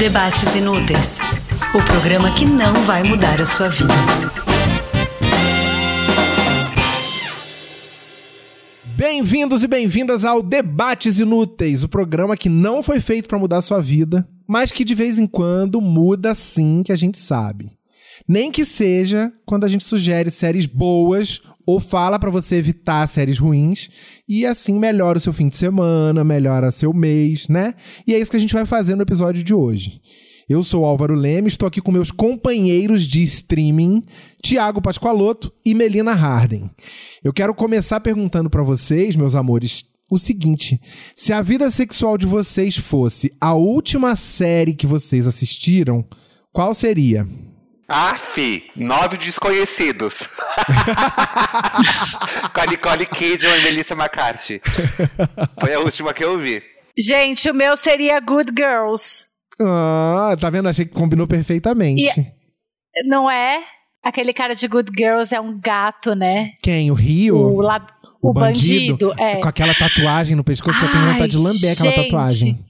Debates Inúteis o programa que não vai mudar a sua vida. Bem-vindos e bem-vindas ao Debates Inúteis, o programa que não foi feito para mudar a sua vida, mas que de vez em quando muda sim, que a gente sabe. Nem que seja quando a gente sugere séries boas ou fala para você evitar séries ruins e assim melhora o seu fim de semana, melhora seu mês, né? E é isso que a gente vai fazer no episódio de hoje. Eu sou Álvaro Leme, estou aqui com meus companheiros de streaming, Tiago Pascoaloto e Melina Harden. Eu quero começar perguntando para vocês, meus amores, o seguinte: se a vida sexual de vocês fosse a última série que vocês assistiram, qual seria? Aff, nove desconhecidos. Com a Nicole Kidman e Melissa McCarthy. Foi a última que eu vi. Gente, o meu seria Good Girls. Ah, tá vendo? Achei que combinou perfeitamente. E, não é? Aquele cara de Good Girls é um gato, né? Quem? O Rio? O, la, o, o bandido, bandido, é. Com aquela tatuagem no pescoço, Ai, só tem vontade de lamber aquela tatuagem.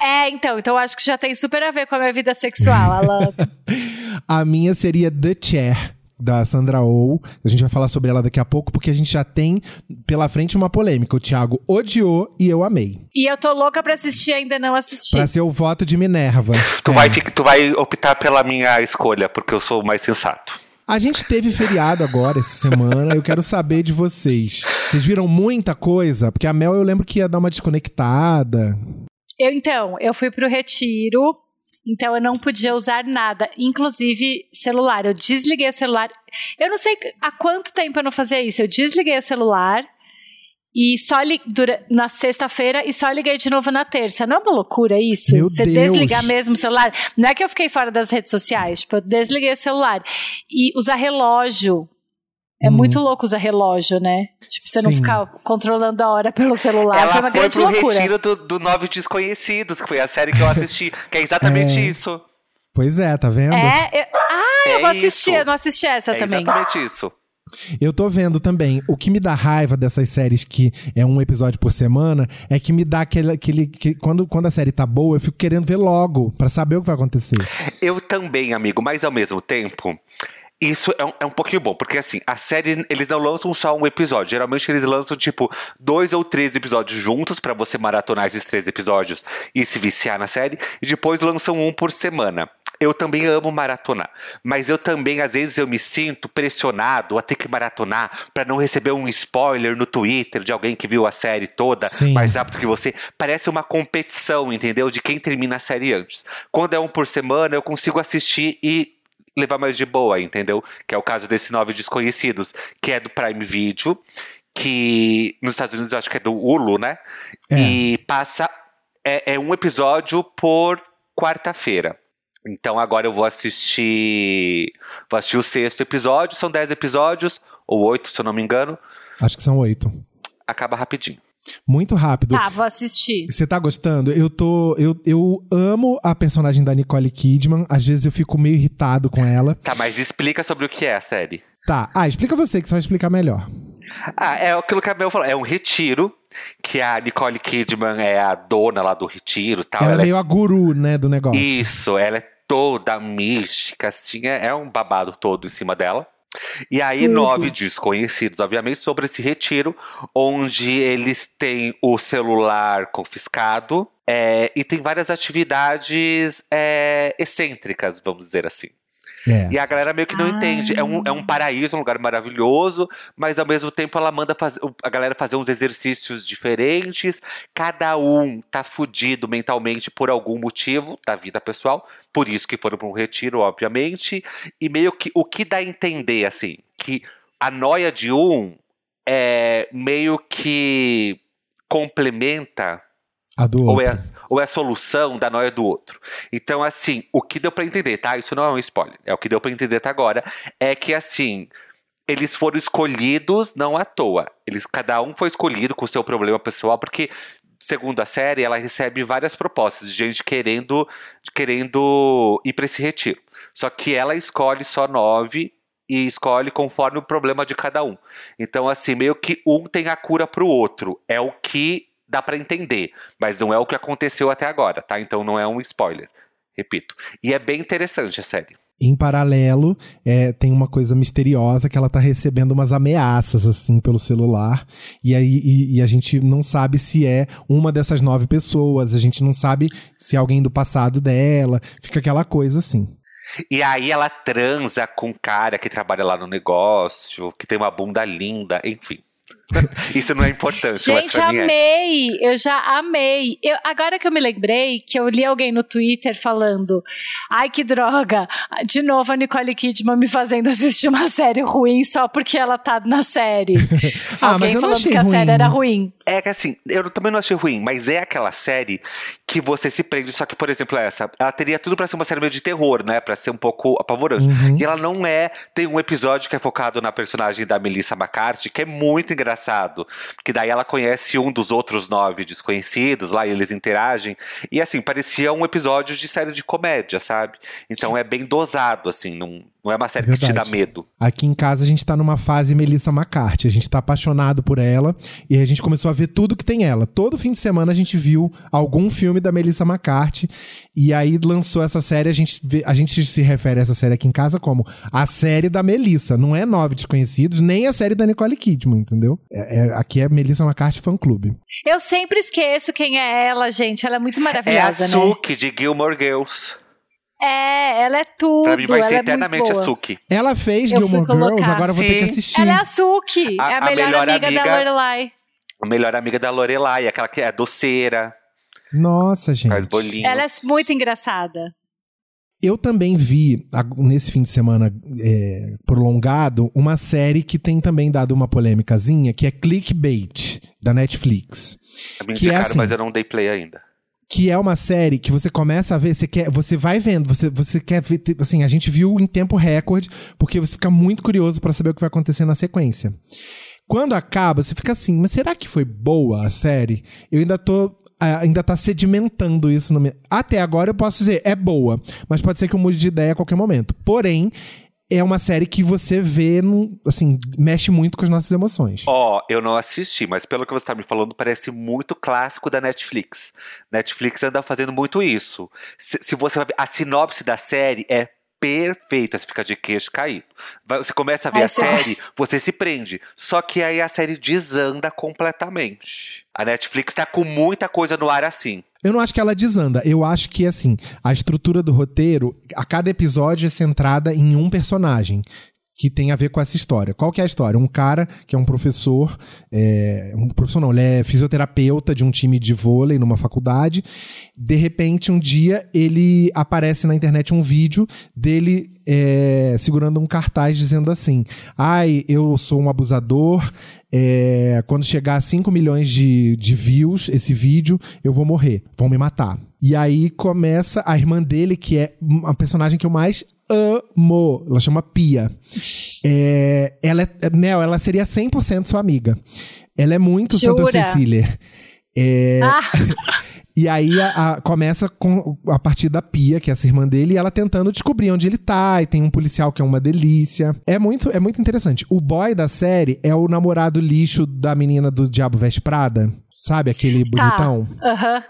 É, então, então acho que já tem super a ver com a minha vida sexual, Alan. a minha seria The Chair da Sandra Oh. A gente vai falar sobre ela daqui a pouco, porque a gente já tem pela frente uma polêmica. O Thiago odiou e eu amei. E eu tô louca pra assistir ainda não assisti. Pra ser o voto de Minerva. Tu, é. vai, tu vai optar pela minha escolha, porque eu sou o mais sensato. A gente teve feriado agora essa semana. eu quero saber de vocês. Vocês viram muita coisa? Porque a Mel eu lembro que ia dar uma desconectada. Eu então, eu fui pro retiro, então eu não podia usar nada, inclusive celular. Eu desliguei o celular. Eu não sei há quanto tempo eu não fazia isso. Eu desliguei o celular e só li, dura, na sexta-feira e só liguei de novo na terça. Não é uma loucura isso? Meu Você Deus. desligar mesmo o celular. Não é que eu fiquei fora das redes sociais, tipo, eu desliguei o celular. E usar relógio é hum. muito louco usar relógio, né? Tipo, você Sim. não ficar controlando a hora pelo celular. Ela foi uma foi grande pro loucura. retiro do, do Nove Desconhecidos, que foi a série que eu assisti, que é exatamente é. isso. Pois é, tá vendo? É, eu... Ah, eu é vou assistir, isso. eu não assisti essa é também. exatamente isso. Eu tô vendo também. O que me dá raiva dessas séries que é um episódio por semana é que me dá aquele. aquele que, quando, quando a série tá boa, eu fico querendo ver logo, para saber o que vai acontecer. Eu também, amigo, mas ao mesmo tempo. Isso é um, é um pouquinho bom, porque assim, a série, eles não lançam só um episódio. Geralmente eles lançam, tipo, dois ou três episódios juntos para você maratonar esses três episódios e se viciar na série. E depois lançam um por semana. Eu também amo maratonar, mas eu também às vezes eu me sinto pressionado a ter que maratonar para não receber um spoiler no Twitter de alguém que viu a série toda Sim. mais rápido que você. Parece uma competição, entendeu? De quem termina a série antes. Quando é um por semana, eu consigo assistir e levar mais de boa, entendeu? Que é o caso desse Nove Desconhecidos, que é do Prime Video, que nos Estados Unidos eu acho que é do Hulu, né? É. E passa. É, é um episódio por quarta-feira. Então agora eu vou assistir. Vou assistir o sexto episódio, são dez episódios, ou oito, se eu não me engano. Acho que são oito. Acaba rapidinho. Muito rápido. Tá, vou assistir. Você tá gostando? Eu tô. Eu, eu amo a personagem da Nicole Kidman. Às vezes eu fico meio irritado com ela. Tá, mas explica sobre o que é a série. Tá. Ah, explica você, que você vai explicar melhor. Ah, é aquilo que a Mel falou. É um retiro, que a Nicole Kidman é a dona lá do retiro tal. Ela, ela é meio a guru, né, do negócio. Isso, ela é toda mística, assim, é, é um babado todo em cima dela. E aí, Tudo. nove desconhecidos, obviamente, sobre esse retiro, onde eles têm o celular confiscado é, e tem várias atividades é, excêntricas, vamos dizer assim. É. E a galera meio que não Ah. entende. É um, é um paraíso, um lugar maravilhoso, mas ao mesmo tempo ela manda faz, a galera fazer uns exercícios diferentes. Cada um tá fudido mentalmente por algum motivo da vida pessoal. Por isso que foram para um retiro, obviamente. E meio que o que dá a entender, assim, que a noia de um é meio que complementa ou é, a, ou é a solução da noia do outro. Então, assim, o que deu pra entender, tá? Isso não é um spoiler. É o que deu pra entender até agora. É que, assim, eles foram escolhidos não à toa. Eles, cada um foi escolhido com o seu problema pessoal, porque, segundo a série, ela recebe várias propostas de gente querendo, querendo ir pra esse retiro. Só que ela escolhe só nove e escolhe conforme o problema de cada um. Então, assim, meio que um tem a cura pro outro. É o que dá pra entender, mas não é o que aconteceu até agora, tá? Então não é um spoiler. Repito. E é bem interessante a série. Em paralelo, é, tem uma coisa misteriosa que ela tá recebendo umas ameaças, assim, pelo celular. E aí e, e a gente não sabe se é uma dessas nove pessoas, a gente não sabe se é alguém do passado dela. Fica aquela coisa assim. E aí ela transa com um cara que trabalha lá no negócio, que tem uma bunda linda, enfim. Isso não é importante, Gente, é. amei! Eu já amei. Eu, agora que eu me lembrei que eu li alguém no Twitter falando: ai, que droga! De novo a Nicole Kidman me fazendo assistir uma série ruim só porque ela tá na série. Ah, mas alguém falando achei que a ruim. série era ruim. É que assim, eu também não achei ruim, mas é aquela série que você se prende. Só que, por exemplo, essa, ela teria tudo pra ser uma série meio de terror, né? Pra ser um pouco apavorante. Uhum. E ela não é. Tem um episódio que é focado na personagem da Melissa McCarthy, que é muito engraçado. Que daí ela conhece um dos outros nove desconhecidos lá e eles interagem. E assim, parecia um episódio de série de comédia, sabe? Então é bem dosado, assim. Não, não é uma série que te dá medo. Aqui em casa a gente tá numa fase Melissa McCarthy. A gente tá apaixonado por ela e a gente começou a ver tudo que tem ela. Todo fim de semana a gente viu algum filme da Melissa McCarthy e aí lançou essa série. A gente, vê- a gente se refere a essa série aqui em casa como a série da Melissa. Não é Nove Desconhecidos, nem a série da Nicole Kidman, entendeu? É- é- aqui é Melissa McCarthy Fan Clube. Eu sempre esqueço quem é ela, gente. Ela é muito É a maravilhosa, né? Suki de Gilmore Girls. É, ela é tudo. Pra mim vai ela ser é muito eternamente a boa. Suki. Ela fez Eu Gilmore Girls, colocar. agora eu vou ter que assistir. Ela é a Suki, A- é a, a melhor, melhor amiga, da amiga- Lorelai. A melhor amiga da Lorelai, aquela que é doceira, Nossa, gente. faz bolinhos. Ela é muito engraçada. Eu também vi, nesse fim de semana é, prolongado, uma série que tem também dado uma polêmicazinha, que é Clickbait, da Netflix. Me que é indicaram, assim. mas eu não dei play ainda. Que é uma série que você começa a ver, você, quer, você vai vendo, você, você quer ver. Assim, a gente viu em tempo recorde, porque você fica muito curioso pra saber o que vai acontecer na sequência. Quando acaba, você fica assim, mas será que foi boa a série? Eu ainda tô. Ainda tá sedimentando isso no meu. Até agora eu posso dizer, é boa. Mas pode ser que eu mude de ideia a qualquer momento. Porém, é uma série que você vê, num- assim, mexe muito com as nossas emoções. Ó, eu não assisti, mas pelo que você tá me falando, parece muito clássico da Netflix. Netflix anda fazendo muito isso. Se, se você a sinopse da série é perfeita, você fica de queixo caído. Você começa a ver Aí a você- série, você se prende. Só que aí a série desanda completamente. A Netflix tá com muita coisa no ar assim. Eu não acho que ela desanda. Eu acho que, assim, a estrutura do roteiro, a cada episódio é centrada em um personagem que tem a ver com essa história. Qual que é a história? Um cara que é um professor, é, um professor não, ele é fisioterapeuta de um time de vôlei numa faculdade. De repente, um dia, ele aparece na internet um vídeo dele é, segurando um cartaz dizendo assim: Ai, eu sou um abusador. é, quando chegar a 5 milhões de, de views esse vídeo, eu vou morrer, vão me matar. E aí começa a irmã dele, que é a personagem que eu mais amo. Ela chama Pia. É, ela é, Mel, ela seria 100% sua amiga. Ela é muito Santa Jura? Cecília. É, Ah, e aí a- a- começa com a partir da Pia, que é essa irmã dele, e ela tentando descobrir onde ele tá, e tem um policial que é uma delícia. É muito, é muito interessante. O boy da série é o namorado lixo da menina do Diabo Veste Prada, sabe? Aquele tá. bonitão. Aham,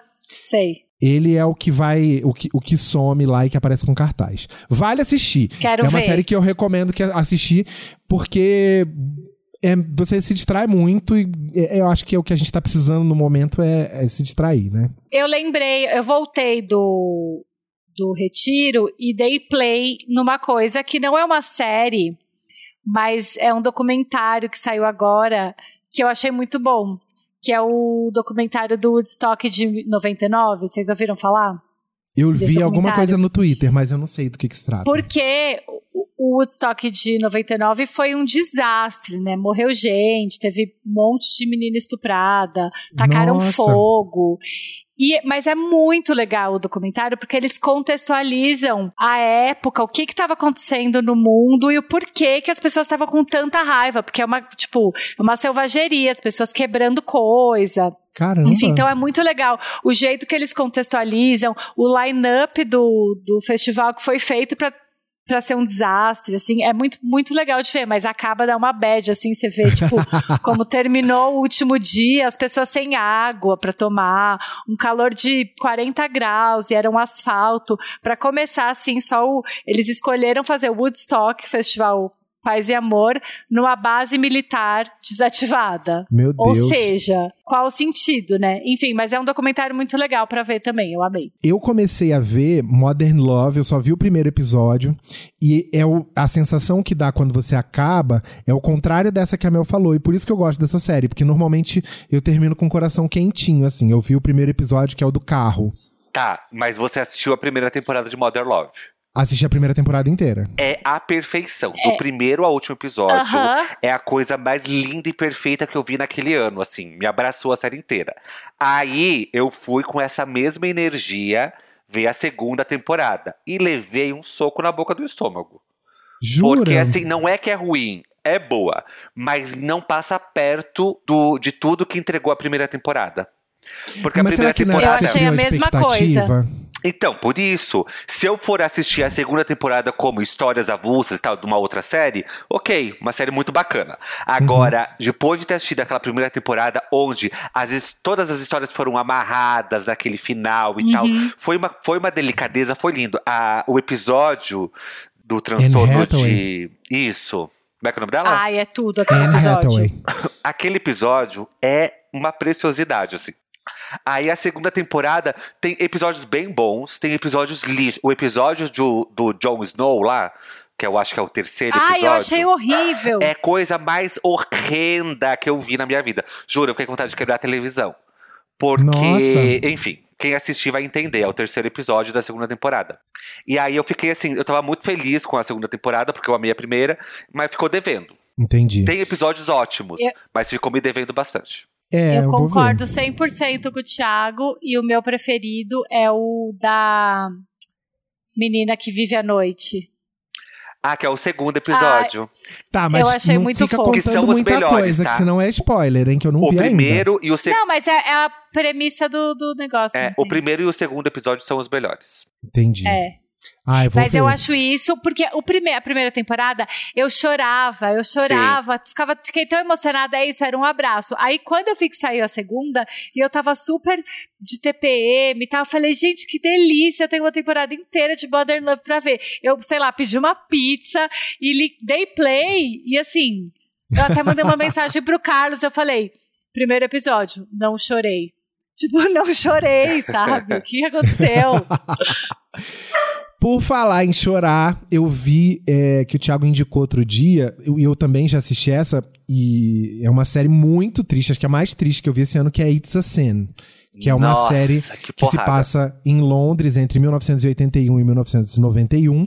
sei. Ele é o que vai, o que, o que some lá e que aparece com cartaz. Vale assistir. Quero é uma ver. série que eu recomendo que assistir, porque é, você se distrai muito e é, eu acho que é o que a gente tá precisando no momento é, é se distrair, né? Eu lembrei, eu voltei do, do retiro e dei play numa coisa que não é uma série, mas é um documentário que saiu agora que eu achei muito bom. Que é o documentário do Woodstock de 99. Vocês ouviram falar? Eu vi alguma coisa no Twitter, mas eu não sei do que, que se trata. Porque o o Woodstock de 99 foi um desastre, né? Morreu gente, teve um monte de menina estuprada, tacaram Nossa. fogo. E, mas é muito legal o documentário porque eles contextualizam a época, o que estava acontecendo no mundo e o porquê que as pessoas estavam com tanta raiva, porque é uma, tipo, uma selvageria, as pessoas quebrando coisa. Caramba. Enfim, então é muito legal. O jeito que eles contextualizam, o line-up do, do festival que foi feito para pra ser um desastre, assim, é muito, muito legal de ver, mas acaba dar uma bad, assim, você vê, tipo, como terminou o último dia, as pessoas sem água para tomar, um calor de 40 graus e era um asfalto. Para começar, assim, só o, eles escolheram fazer o Woodstock Festival Paz e Amor numa base militar desativada. Meu Ou Deus. seja, qual o sentido, né? Enfim, mas é um documentário muito legal pra ver também, eu amei. Eu comecei a ver Modern Love, eu só vi o primeiro episódio, e é o- a sensação que dá quando você acaba é o contrário dessa que a Mel falou, e por isso que eu gosto dessa série, porque normalmente eu termino com o coração quentinho, assim. Eu vi o primeiro episódio, que é o do carro. Tá, mas você assistiu a primeira temporada de Mother Love. Assisti a primeira temporada inteira. É a perfeição. Do primeiro ao último episódio. Aham. É a coisa mais linda e perfeita que eu vi naquele ano, assim. Me abraçou a série inteira. Aí eu fui com essa mesma energia ver a segunda temporada. E levei um soco na boca do estômago. Jura? Porque assim, não é que é ruim, é boa. Mas não passa perto do, de tudo que entregou a primeira temporada. Porque Mas a será primeira é temporada. Eu achei a mesma expectativa? Então, por isso, se eu for assistir a segunda temporada como histórias avulsas e tal, de uma outra série, ok, uma série muito bacana. Agora, depois de ter assistido aquela primeira temporada, onde as todas as histórias foram amarradas naquele final e tal, foi uma, foi uma delicadeza, foi lindo. A- o episódio do transtorno de. Isso. Como é que é o nome dela? Ai, é tudo aquele Anne episódio. Aquele episódio é uma preciosidade, assim. Aí a segunda temporada tem episódios bem bons, tem episódios lixo. O episódio do, do Jon Snow lá, que eu acho que é o terceiro episódio. Ai, eu achei horrível. É coisa mais horrenda que eu vi na minha vida. Juro, eu fiquei com vontade de quebrar a televisão. Porque, Nossa. enfim, quem assistir vai entender. É o terceiro episódio da segunda temporada. E aí eu fiquei assim, eu tava muito feliz com a segunda temporada, porque eu amei a primeira, mas ficou devendo. Entendi. Tem episódios ótimos, Eu- mas ficou me devendo bastante. É, eu ver. concordo 100% com o Thiago e o meu preferido é o da menina que vive à noite. Ah, que é o segundo episódio. Tá, mas Eu achei não muito fica fofo. Que contando são os muita melhores, coisa, tá? que senão é spoiler, hein, que eu não o vi ainda. primeiro e o segundo. Não, mas é, é a premissa do, do negócio. É, o primeiro e o segundo episódio são os melhores. Entendi. É. Ah, eu Mas ver. eu acho isso, porque o prime a primeira temporada eu chorava, eu chorava, ficava, fiquei tão emocionada, é isso, era um abraço. Aí quando eu vi que saiu a segunda, e eu tava super de TPM e tal, eu falei, gente, que delícia, eu tenho uma temporada inteira de Modern Love pra ver. Eu, sei lá, pedi uma pizza e dei play, e assim, eu até mandei uma mensagem pro Carlos, eu falei, primeiro episódio, não chorei. Tipo, não chorei, sabe? O que aconteceu? Por falar em chorar, eu vi é, que o Thiago indicou outro dia, e eu, eu também já assisti essa, e é uma série muito triste, acho que é a mais triste que eu vi esse ano, que é It's a Sin. Que é uma Nossa, série que, que se passa em Londres entre 1981 e 1991,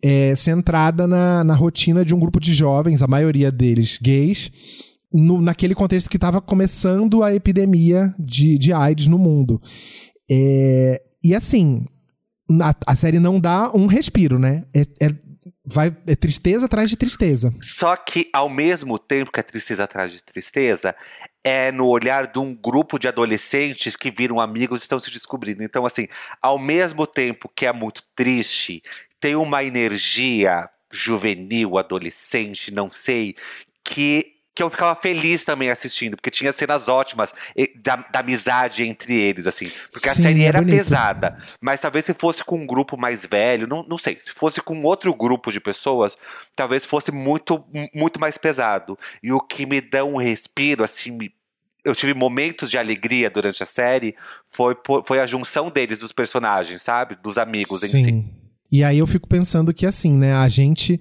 é, centrada na, na rotina de um grupo de jovens, a maioria deles gays, no- naquele contexto que estava começando a epidemia de, de AIDS no mundo. É, e assim, a, a série não dá um respiro, né? É, é- vai, é tristeza atrás de tristeza. Só que, ao mesmo tempo que a tristeza atrás de tristeza, é no olhar de um grupo de adolescentes que viram amigos e estão se descobrindo. Então, assim, ao mesmo tempo que é muito triste, tem uma energia juvenil, adolescente, não sei, que. Que eu ficava feliz também assistindo, porque tinha cenas ótimas da, da amizade entre eles, assim. Porque a Sim, série é era pesada. Mas talvez se fosse com um grupo mais velho, não, não sei, se fosse com outro grupo de pessoas, talvez fosse muito, muito mais pesado. E o que me dá um respiro, assim, me- eu tive momentos de alegria durante a série, foi, foi a junção deles, dos personagens, sabe? Dos amigos em si. E aí eu fico pensando que assim, né, a gente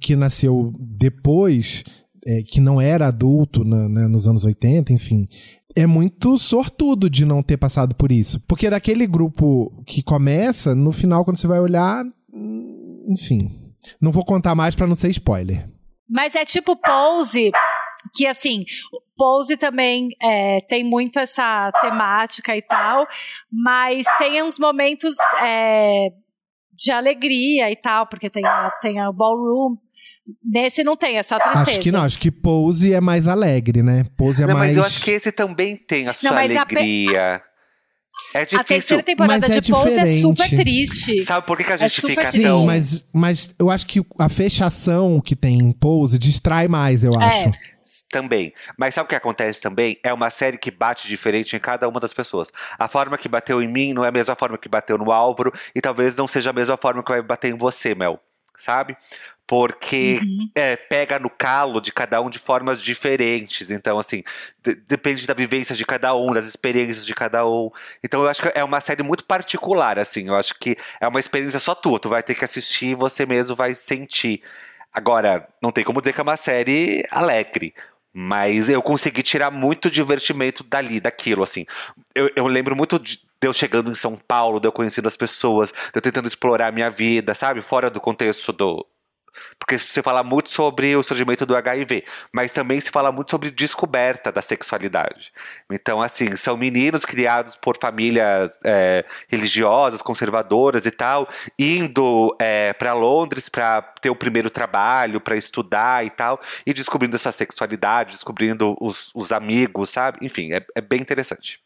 que nasceu depois, é, que não era adulto na- né, nos anos 80, enfim, é muito sortudo de não ter passado por isso. Porque daquele grupo que começa, no final, quando você vai olhar, hum, enfim. Não vou contar mais pra não ser spoiler. Mas é tipo Pose, que assim, Pose também é, tem muito essa temática e tal, mas tem uns momentos é, de alegria e tal, porque tem, a- tem a ballroom. Nesse não tem, é só tristeza. Acho que não, acho que Pose é mais alegre, né? Pose é Não, mais. mas eu acho que esse também tem a sua Não, mas a pe- alegria. É A difícil. terceira temporada Mas é de Pose é diferente. super triste. Sabe por que, que a É gente super fica triste. tão. Sim, mas, mas eu acho que a fechação que tem em Pose distrai mais, eu É. Também. Mas sabe o que acontece também? É uma série que bate diferente em cada uma das pessoas. A forma que bateu em mim não é a mesma forma que bateu no Álvaro e talvez não seja a mesma forma que vai bater em você, Mel. Sabe? Porque é, pega no calo de cada um de formas diferentes. Então, assim, de- depende da vivência de cada um, das experiências de cada um. Então, eu acho que é uma série muito particular, assim. Eu acho que é uma experiência só tua. Tu vai ter que assistir e você mesmo vai sentir. Agora, não tem como dizer que é uma série alegre. Mas eu consegui tirar muito divertimento dali, daquilo, assim. Eu, eu lembro muito de de eu chegando em São Paulo, de eu conhecendo as pessoas, de eu tentando explorar a minha vida, sabe? Fora do contexto do. Porque você fala muito sobre o surgimento do HIV, mas também se fala muito sobre descoberta da sexualidade. Então, assim, são meninos criados por famílias é, religiosas, conservadoras e tal, indo é, para Londres para ter o primeiro trabalho, para estudar e tal, e descobrindo essa sexualidade, descobrindo os, os amigos, sabe? Enfim, é, é bem interessante.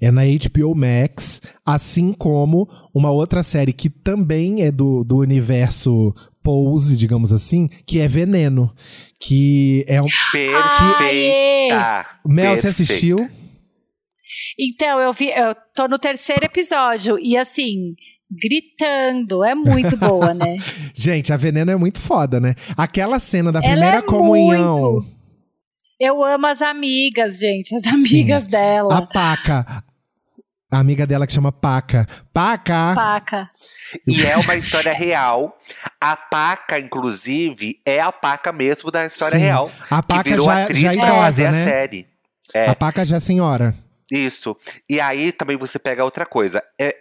É na HBO Max, assim como uma outra série que também é do, do universo Pose, digamos assim, que é Veneno. Que é um. Perfeita! Mel, você Perfeita. assistiu? Então, eu vi, eu tô no terceiro episódio e assim, gritando. É muito boa, né? Gente, a Veneno é muito foda, né? Aquela cena da Ela primeira é comunhão. muito. Eu amo as amigas, gente, as amigas dela. A Paca. A amiga dela que chama Paca. Paca! Paca. E é uma história real. A Paca, inclusive, é a Paca mesmo da história Sim. real. A que Paca virou já, atriz já é pra fazer idosa, a né? série. É. A Paca já é senhora. Isso. E aí também você pega outra coisa. É,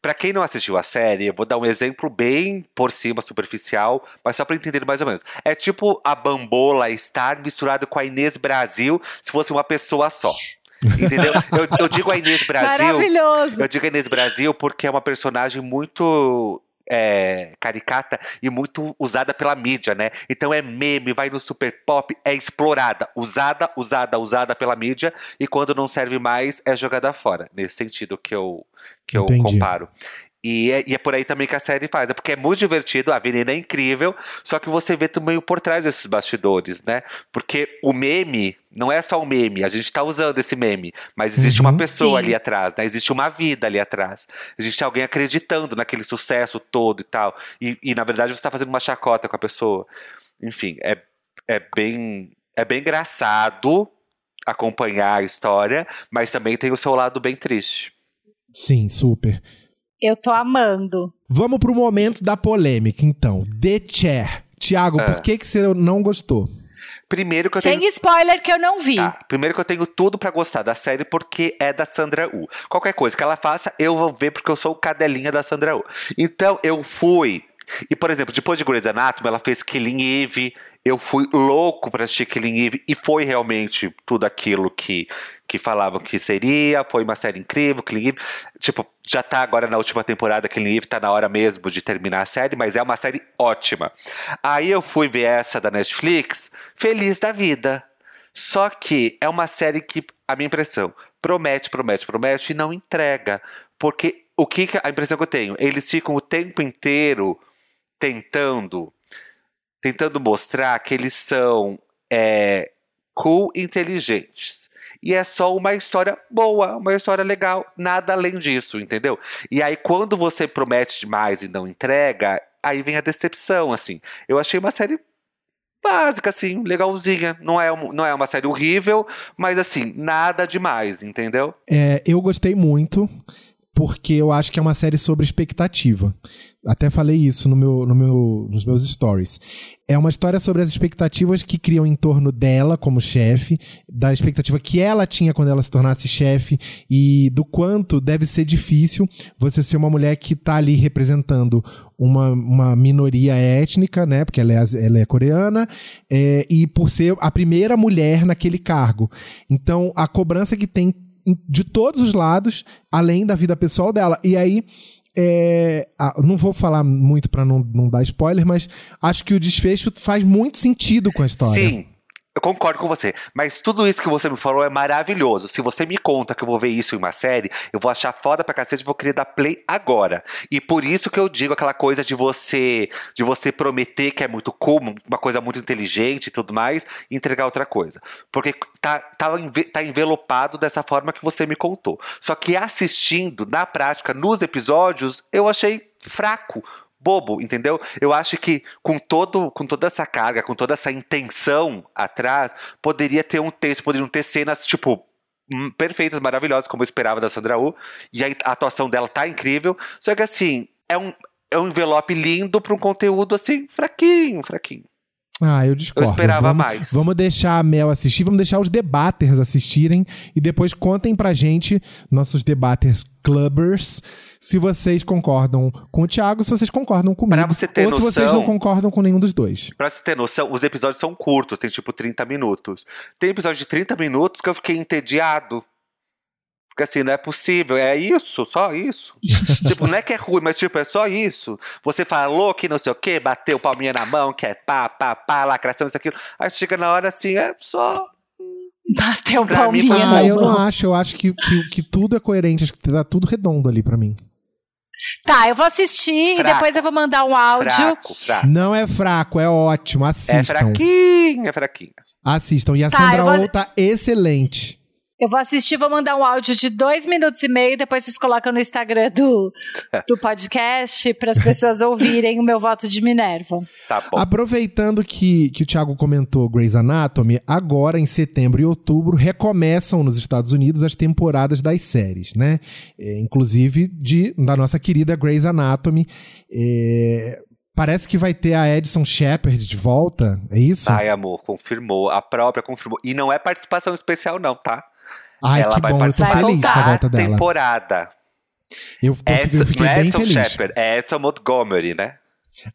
para quem não assistiu a série, eu vou dar um exemplo bem por cima, superficial, mas só pra entender mais ou menos. É tipo a Bambola estar misturado com a Inês Brasil se fosse uma pessoa só. Entendeu? Eu, eu digo a Inês Brasil. Maravilhoso. Eu digo Inês Brasil porque é uma personagem muito é, caricata e muito usada pela mídia, né? Então é meme, vai no super pop, é explorada, usada, usada, usada pela mídia e quando não serve mais é jogada fora. Nesse sentido que eu, que eu Entendi. comparo. E é, e é por aí também que a série faz. É porque é muito divertido, a Venena é incrível, só que você vê também por trás desses bastidores, né? Porque o meme não é só o meme, a gente tá usando esse meme, mas existe Uhum. uma pessoa Sim. ali atrás, né? Existe uma vida ali atrás. Existe alguém acreditando naquele sucesso todo e tal. E, e, na verdade você tá fazendo uma chacota com a pessoa. Enfim, é, é bem. É bem engraçado acompanhar a história, mas também tem o seu lado bem triste. Sim, super. Eu tô amando. Vamos pro momento da polêmica, então. The Chair. Tiago, É. por que, que você não gostou? Primeiro que eu Sem tenho. spoiler que eu não vi. Tá, primeiro que eu tenho tudo pra gostar da série porque é da Sandra U. Qualquer coisa que ela faça, eu vou ver porque eu sou o cadelinha da Sandra U. Então eu fui. E, por exemplo, depois de Grey's Anatomy, ela fez Killing Eve. Eu fui louco pra assistir Killing Eve. E foi realmente tudo aquilo que, que falavam que seria. Foi uma série incrível, Killing Eve. Tipo, já tá agora na última temporada, Killing Eve tá na hora mesmo de terminar a série. Mas é uma série ótima. Aí eu fui ver essa da Netflix, feliz da vida. Só que é uma série que, a minha impressão, promete, promete, promete e não entrega. Porque o que- a impressão que eu tenho? Eles ficam o tempo inteiro tentando tentando mostrar que eles são é, cool inteligentes. E é só uma história boa, uma história legal, nada além disso, entendeu? E aí, quando você promete demais e não entrega, aí vem a decepção, assim. Eu achei uma série básica, assim, legalzinha. Não é, um- não é uma série horrível, mas assim, nada demais, entendeu? É, eu gostei muito, porque eu acho que é uma série sobre expectativa. Até falei isso no meu, no meu, nos meus stories. É uma história sobre as expectativas que criam em torno dela como chefe, da expectativa que ela tinha quando ela se tornasse chefe e do quanto deve ser difícil você ser uma mulher que está ali representando uma, uma minoria étnica, né? Porque ela é, ela é coreana, é, e por ser a primeira mulher naquele cargo. Então, a cobrança que tem de todos os lados, além da vida pessoal dela. E aí, é, ah, não vou falar muito pra não, não dar spoiler, mas acho que o desfecho faz muito sentido com a história. Sim. Eu concordo com você, mas tudo isso que você me falou é maravilhoso. Se você me conta que eu vou ver isso em uma série, eu vou achar foda pra cacete e vou querer dar play agora. E por isso que eu digo aquela coisa de você de você prometer que é muito cool, uma coisa muito inteligente e tudo mais, e entregar outra coisa. Porque tá, tá, tá envelopado dessa forma que você me contou. Só que assistindo, na prática, nos episódios, eu achei fraco bobo, entendeu? Eu acho que com todo com toda essa carga, com toda essa intenção atrás, poderia ter um texto, poderiam ter cenas tipo hum, perfeitas, maravilhosas, como eu esperava da Sandra Oh, e a atuação dela tá incrível. Só que assim, é um é um envelope lindo para um conteúdo assim fraquinho, fraquinho. Ah, eu discordo. Eu esperava vamos, mais. Vamos deixar a Mel assistir, vamos deixar os debaters assistirem e depois contem pra gente, nossos debaters clubbers, se vocês concordam com o Thiago, se vocês concordam comigo. Pra você ter ou se vocês noção- não concordam com nenhum dos dois. Pra você ter noção, os episódios são curtos, tem tipo 30 minutos. Tem episódio de 30 minutos que eu fiquei entediado. Porque assim, não é possível, é isso, só isso. tipo, não é que é ruim, mas tipo, é só isso. Você falou que não sei o quê, bateu palminha na mão, que é pá, pá, pá, lacração, isso, aquilo. Aí chega na hora assim, é só. Bateu Pra mim, palminha foi Ah, eu não acho, eu acho que, que, que tudo é coerente, acho que tá tudo redondo ali pra mim. Tá, eu vou assistir Fraco. e depois eu vou mandar um áudio. Fraco, fraco. Não é fraco, é ótimo, É assistam. fraquinho, é fraquinho. Assistam. E a Tá, Sandra vou- Oh tá excelente. Eu vou assistir, vou mandar um áudio de dois minutos e meio, depois vocês colocam no Instagram do, do podcast para as pessoas ouvirem o meu voto de Minerva. Tá bom. Aproveitando que, que o Thiago comentou Grey's Anatomy, agora em setembro e outubro recomeçam nos Estados Unidos as temporadas das séries, né? É, inclusive de, da nossa querida Grey's Anatomy. É, parece que vai ter a Edson Shepard de volta, é isso? Ai, amor, confirmou. A própria confirmou. E não é participação especial, não, tá? Ai, ela que vai bom, eu tô participar feliz com a volta dela. temporada. Eu, tô, Edson, eu fiquei não é bem Edson feliz. Shepard, é Edson Montgomery, né?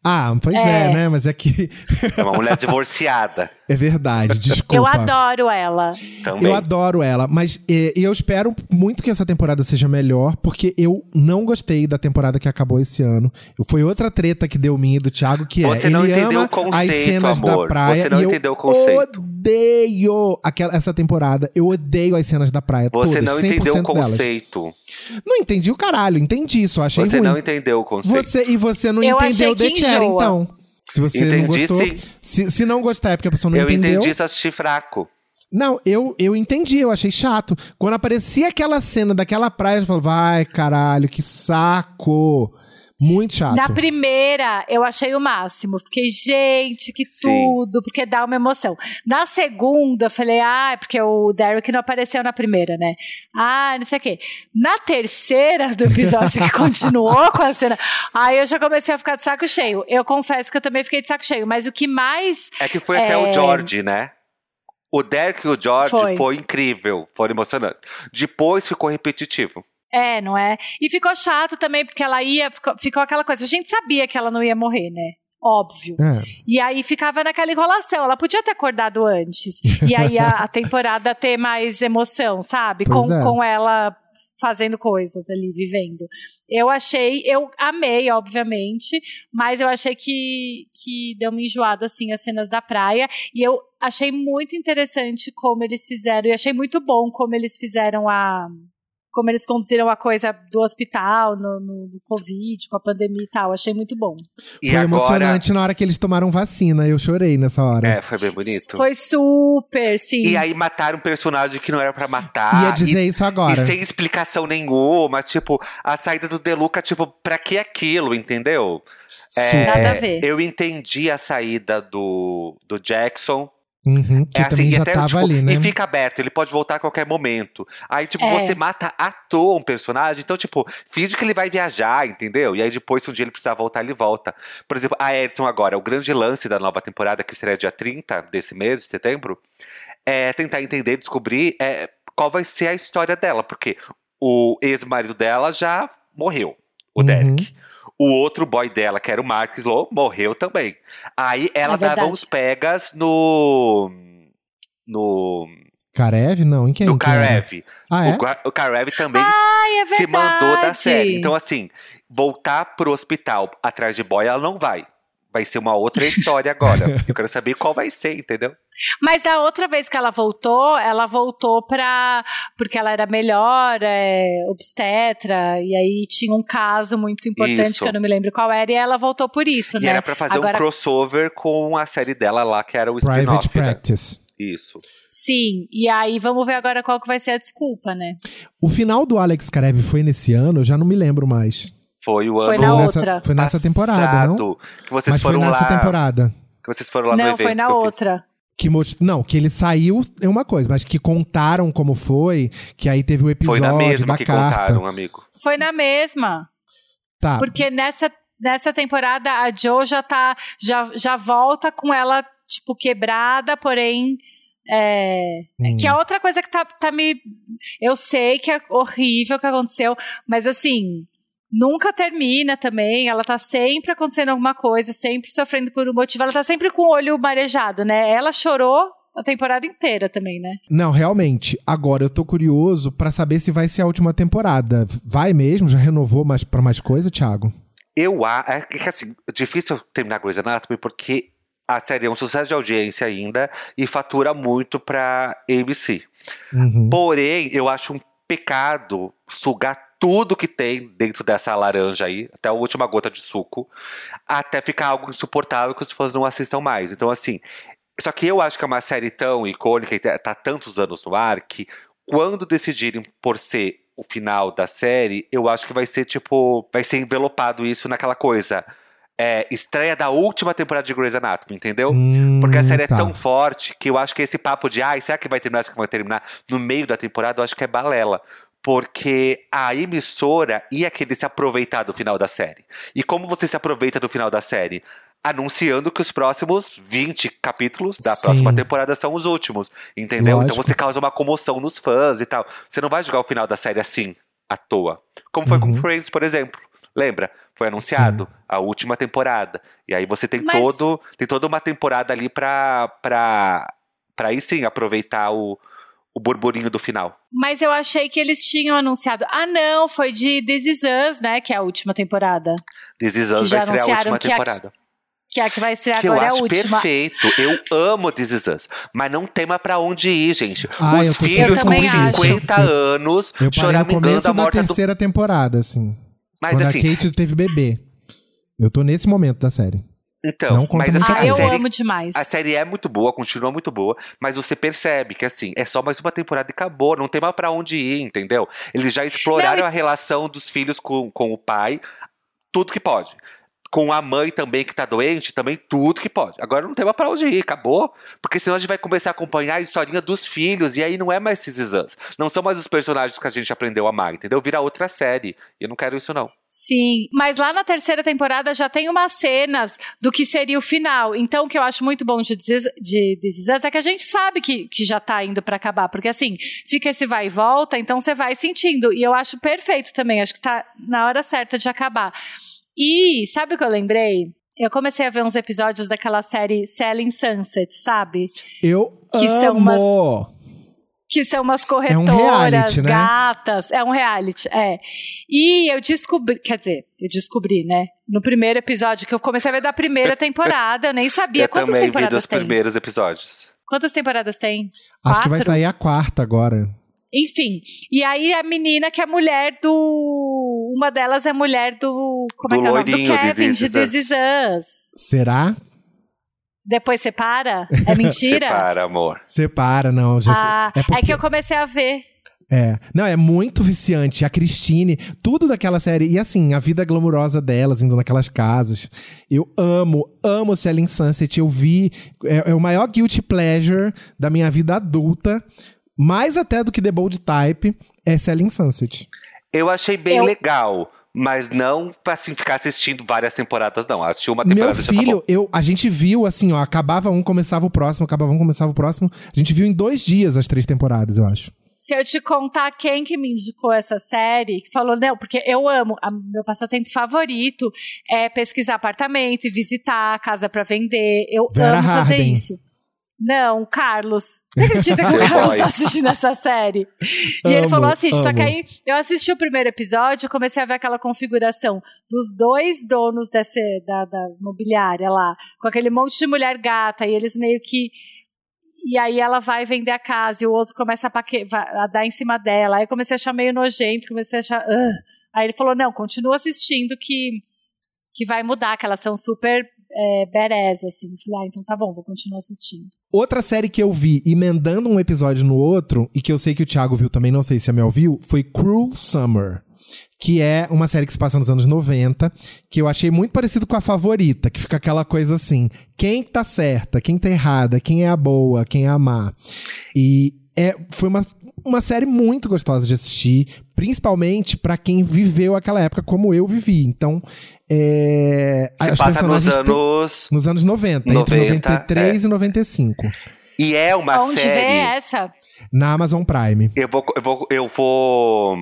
Ah, pois é. É. né? Mas é que É uma mulher divorciada é verdade, desculpa. Eu adoro ela. também. Eu adoro ela, mas é, eu espero muito que essa temporada seja melhor, porque eu não gostei da temporada que acabou esse ano. Foi outra treta que deu minha e do Thiago, que Você é não ele entendeu ama o conceito, as cenas amor. da praia Você não e eu entendeu o conceito. odeio aquela, essa temporada. Eu odeio as cenas da praia Você todas, não 100% entendeu o delas. conceito. Não entendi o caralho, entendi, só achei Você ruim. não entendeu o conceito. Você, e você não Eu entendeu The Chair, então. Se você não Entendi, gostou, sim. se, se não gostar é porque a pessoa não eu entendeu. entendi isso assistir fraco. Não, eu, eu entendi, eu achei chato. Quando aparecia aquela cena daquela praia, eu falava, vai, caralho, que saco. Muito chato. Na primeira, eu achei o máximo. Fiquei, gente, que Sim. tudo, porque dá uma emoção. Na segunda, eu falei, ah, é porque o Derek não apareceu na primeira, né? Ah, não sei o quê. Na terceira do episódio que continuou com a cena, aí eu já comecei a ficar de saco cheio. Eu confesso que eu também fiquei de saco cheio, mas o que mais. É que foi até É. o George, né? O Derek e o George Foi. foi. incrível, foram emocionantes. Depois ficou repetitivo. É, não é? E ficou chato também, porque ela ia. Ficou, ficou aquela coisa. A gente sabia que ela não ia morrer, né? Óbvio. É. E aí ficava naquela enrolação. Ela podia ter acordado antes. E aí a, a temporada ter mais emoção, sabe? Pois Com, é. com ela fazendo coisas ali, vivendo. Eu achei, eu amei, obviamente, mas eu achei que, que deu uma enjoada, assim, as cenas da praia. E eu achei muito interessante como eles fizeram, e achei muito bom como eles fizeram a. Como eles conduziram a coisa do hospital, no, no, no Covid, com a pandemia e tal. Achei muito bom. E Foi agora. emocionante na hora que eles tomaram vacina. Eu chorei nessa hora. É, foi bem bonito. Foi super, sim. E aí mataram um personagem que não era pra matar. Ia dizer isso e, agora. e sem explicação nenhuma. Tipo, a saída do Deluca, tipo, pra que aquilo, entendeu? Super. Nada a ver. Eu entendi a saída do, do Jackson. Uhum, que É também assim, e já até, tava tipo, ali, né? E fica aberto, ele pode voltar a qualquer momento. Aí, tipo, É. você mata à toa um personagem, então, tipo, finge que ele vai viajar, entendeu? E aí depois, se um dia ele precisar voltar, ele volta. Por exemplo, a Edson agora, o grande lance da nova temporada, que estreia dia 30 desse mês, de setembro, é tentar entender, descobrir é, qual vai ser a história dela. Porque o ex-marido dela já morreu, o Uhum. Derek. O outro boy dela, que era o Mark Slow, morreu também. Aí ela É dava uns pegas no. No. Karev? Não, em quem? no? Karev. Ah, é? O, Ka- o Karev também Ai, é se mandou da série. Então, assim, voltar pro hospital atrás de boy, ela não vai. Vai ser uma outra história agora. Eu quero saber qual vai ser, entendeu? Mas da outra vez que ela voltou, ela voltou pra. Porque ela era melhor, é, obstetra, e aí tinha um caso muito importante Isso. que eu não me lembro qual era, e ela voltou por isso, E né? era pra fazer Agora- um crossover com a série dela lá, que era o Private. Né? Practice. Isso. Sim, e aí vamos ver agora qual que vai ser a desculpa, né? O final do Alex Karev foi nesse ano, eu já não me lembro mais. Foi o ano Foi na outra. Foi nessa temporada, não? Que vocês Mas foi foram nessa lá. temporada. Que vocês foram lá no não, evento. foi na que eu fiz. outra. Que most... Não, que ele saiu é uma coisa, mas que contaram como foi, que aí teve o Foi episódio na mesma da que carta. contaram, amigo. Foi na mesma. Tá. Porque nessa, nessa temporada a Jo já tá. Já, já volta com ela, tipo, quebrada, porém. É, Hum. Que é outra coisa que tá, tá me. Eu sei que é horrível o que aconteceu, mas assim. Nunca termina também, ela tá sempre acontecendo alguma coisa, sempre sofrendo por um motivo, ela tá sempre com o olho marejado, né? Ela chorou a temporada inteira também, né? Não, realmente. Agora eu tô curioso pra saber se vai ser a última temporada. Vai mesmo? Já renovou mais pra mais coisa, Thiago? Eu acho. É que assim, difícil terminar Grey's Anatomy porque a série é um sucesso de audiência ainda e fatura muito pra ABC. Uhum. Porém, eu acho um pecado sugar tudo que tem dentro dessa laranja aí, até a última gota de suco, até ficar algo insuportável que os fãs não assistam mais. Então, assim. Só que eu acho que é uma série tão icônica e tá tantos anos no ar que quando decidirem por ser o final da série, eu acho que vai ser tipo. Vai ser envelopado isso naquela coisa. É, estreia da última temporada de Grey's Anatomy, entendeu? Hum, Porque a série tá. é tão forte que eu acho que esse papo de ai, será que vai terminar, será que vai terminar no meio da temporada, eu acho que é balela. Porque a emissora ia querer se aproveitar do final da série. E como você se aproveita do final da série? Anunciando que os próximos 20 capítulos da Sim. próxima temporada são os últimos. Entendeu? Então Lógico. você causa uma comoção nos fãs e tal. Você não vai jogar o final da série assim, à toa. Como foi com Uhum. Friends, por exemplo. Lembra? Foi anunciado a última temporada. E aí você tem Mas- todo tem toda uma temporada ali pra, pra, pra aí sim aproveitar o, o burburinho do final. Mas eu achei que eles tinham anunciado. Ah, não, foi de This Is Us, né? Que é a última temporada. This Is Us vai estrear a última que a- temporada. Que é a que vai estrear Que eu agora é a acho última. perfeito. Eu amo This Is Us. Mas não tem mais pra onde ir, gente. Ah, Os filhos com também acho. 50 anos Eu parei no choramingando começo a da morte do. terceira temporada, assim. Mas quando assim, a Kate teve bebê. Eu tô nesse momento da série. Então, mas assim, Ah, a eu série amo demais. A série é muito boa, continua muito boa, mas você percebe que assim, é só mais uma temporada e acabou, não tem mais pra onde ir, entendeu? Eles já exploraram Não, e- a relação dos filhos com, com o pai, tudo que pode. Com a mãe também que tá doente, também tudo que pode. Agora não tem mais pra onde ir, acabou. Porque senão a gente vai começar a acompanhar a historinha dos filhos, e aí não é mais Us. Não são mais os personagens que a gente aprendeu a amar, entendeu? Vira outra série. E eu não quero isso, não. Sim, mas lá na terceira temporada já tem umas cenas do que seria o final. Então, o que eu acho muito bom de This é que a gente sabe que, que já tá indo pra acabar. Porque assim, fica esse vai e volta, então você vai sentindo. E eu acho perfeito também, acho que tá na hora certa de acabar. E sabe o que eu lembrei? Eu comecei a ver uns episódios daquela série Selling Sunset, sabe? Eu Que amo! são umas- Que são umas corretoras, reality, né? gatas. É um reality, é. E eu descobri, quer dizer, eu descobri, né? No primeiro episódio, que eu comecei a ver da primeira temporada, eu nem sabia. eu Quantas também vi temporadas dos tem? primeiros episódios. Quantas temporadas tem? Acho que vai Quatro? sair a quarta agora. Enfim. E aí a menina que é mulher do. Uma delas é mulher do. Como é Do que é o nome? Do Kevin de Is This. Is Us. Será? Depois separa? É mentira? Separa, amor. Separa, não. Já Ah, é é, porque- que eu comecei a ver. É. Não, é muito viciante. A Christine, tudo daquela série. E assim, a vida glamurosa delas, indo naquelas casas. Eu amo, amo Selling Sunset. Eu vi. É, é o maior guilty pleasure da minha vida adulta. Mais até do que The Bold Type, é Selling Sunset. Eu achei bem Eu- legal, mas não pra assim, ficar assistindo várias temporadas, não. Assisti uma Meu temporada já tá filho, bom. eu, a gente viu assim, ó, acabava um, começava o próximo, acabava um, começava o próximo. A gente viu em dois dias as três temporadas, eu acho. Se eu te contar quem que me indicou essa série, que falou, não, porque eu amo, a- meu passatempo favorito é pesquisar apartamento e visitar casa pra vender. Eu Vera amo fazer Harden. isso. Não, o Carlos. Você acredita que o Carlos boy. tá assistindo essa série? E ele Amo, falou assim: só que amo. aí eu assisti o primeiro episódio, comecei a ver aquela configuração dos dois donos dessa, da, da imobiliária lá, com aquele monte de mulher gata, e eles meio que. E aí ela vai vender a casa e o outro começa a, paque- a dar em cima dela. Aí eu comecei a achar meio nojento, comecei a achar. "Ugh". Aí ele falou: não, continua assistindo que, que vai mudar, que elas são super é, badass, assim. Falei, ah, então tá bom, vou continuar assistindo. Outra série que eu vi emendando um episódio no outro, e que eu sei que o Thiago viu também, não sei se a Mel viu, foi Cruel Summer. Que é uma série que se passa nos anos 90, que eu achei muito parecido com a favorita, que fica aquela coisa assim: quem tá certa, quem tá errada, quem é a boa, quem é a má. E é, foi uma, uma série muito gostosa de assistir, principalmente pra quem viveu aquela época como eu vivi. Então, é, Se as passa nos anos. nos anos 90, 90, entre 93 e 95. E é uma Onde vê série. essa? Na Amazon Prime. Eu vou, eu vou, eu vou,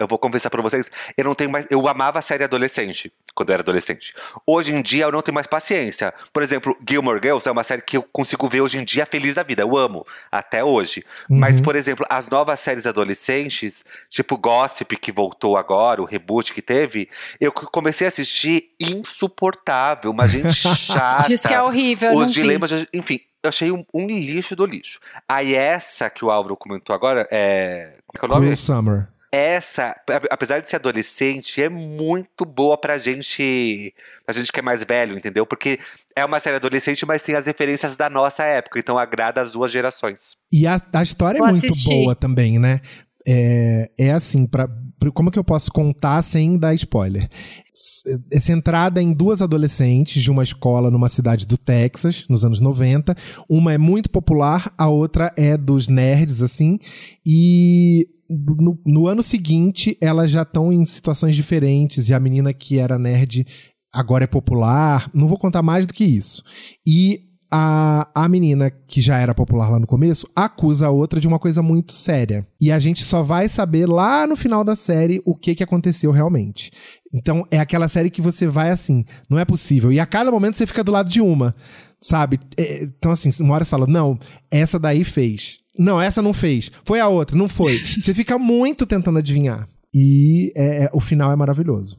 eu vou confessar pra vocês, eu não tenho mais, eu amava a série adolescente quando eu era adolescente. Hoje em dia eu não tenho mais paciência. Por exemplo, Gilmore Girls é uma série que eu consigo ver hoje em dia feliz da vida. Eu amo até hoje. Mas Uhum. por exemplo, as novas séries adolescentes, tipo Gossip que voltou agora, o reboot que teve, eu comecei a assistir insuportável, uma gente chata. Diz que é horrível, Os não vi. dilemas, de- enfim, eu achei um, um lixo do lixo. Aí essa que o Álvaro comentou agora, é. Como é que é o nome? Cruel Summer. Essa, apesar de ser adolescente, é muito boa pra gente. Pra gente que é mais velho, entendeu? Porque é uma série adolescente, mas tem as referências da nossa época, então agrada as duas gerações. E a, a história Vou é muito assistir. boa também, né? É, é assim, pra, pra- como que eu posso contar sem dar spoiler? S- É centrada em duas adolescentes de uma escola numa cidade do Texas, nos anos 90. Uma é muito popular, a outra é dos nerds, assim. E no, no ano seguinte, elas já estão em situações diferentes. E a menina que era nerd agora é popular. Não vou contar mais do que isso. E a, a menina, que já era popular lá no começo, acusa a outra de uma coisa muito séria. E a gente só vai saber lá no final da série o que, que aconteceu realmente. Então, é aquela série que você vai assim, não é possível. E a cada momento você fica do lado de uma, sabe? É, então, assim, uma hora você fala, não, essa daí fez. Não, essa não fez. Foi a outra, não foi. você fica muito tentando adivinhar. E é, é, o final é maravilhoso.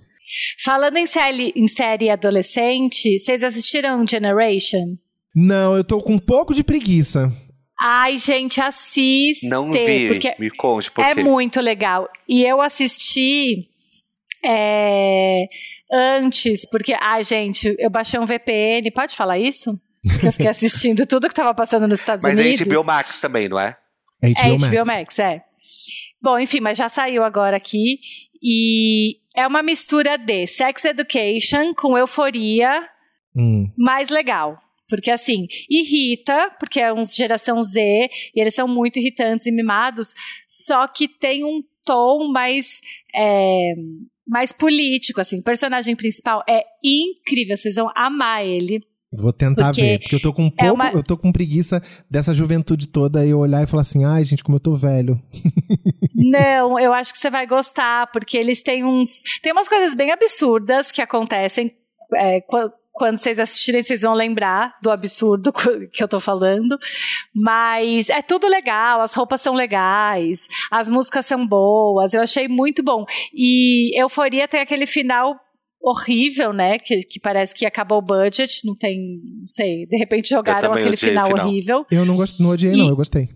Falando em série, em série adolescente, vocês assistiram Generation? Não, eu tô com um pouco de preguiça. Ai, gente, assiste. Não vi. Porque Me conte, por é quê? muito legal. E eu assisti é, antes, porque, ai, gente, eu baixei um VPN. Pode falar isso? Eu fiquei assistindo tudo que tava passando nos Estados Mas é Unidos. HBO Max também, não é? É HBO, É Max. HBO Max, é. Bom, enfim, mas já saiu agora aqui. E é uma mistura de Sex Education com euforia Hum. mais legal. Porque assim, irrita, porque é uns geração Z, e eles são muito irritantes e mimados, só que tem um tom mais. é, mais político, assim. O personagem principal é incrível, vocês vão amar ele. Vou tentar Porque ver, porque eu tô com um é pouco, uma- eu tô com preguiça dessa juventude toda e eu olhar e falar assim, ai, gente, como eu tô velho. Não, eu acho que você vai gostar, porque eles têm uns. Tem umas coisas bem absurdas que acontecem. é, qu- quando vocês assistirem, vocês vão lembrar do absurdo que eu tô falando. Mas é tudo legal, as roupas são legais, as músicas são boas, eu achei muito bom. E Euforia tem aquele final horrível, né? Que, que parece que acabou o budget, não tem. Não sei, de repente jogaram aquele final, final. horrível. Eu não, gost, não odiei, E- não, eu gostei.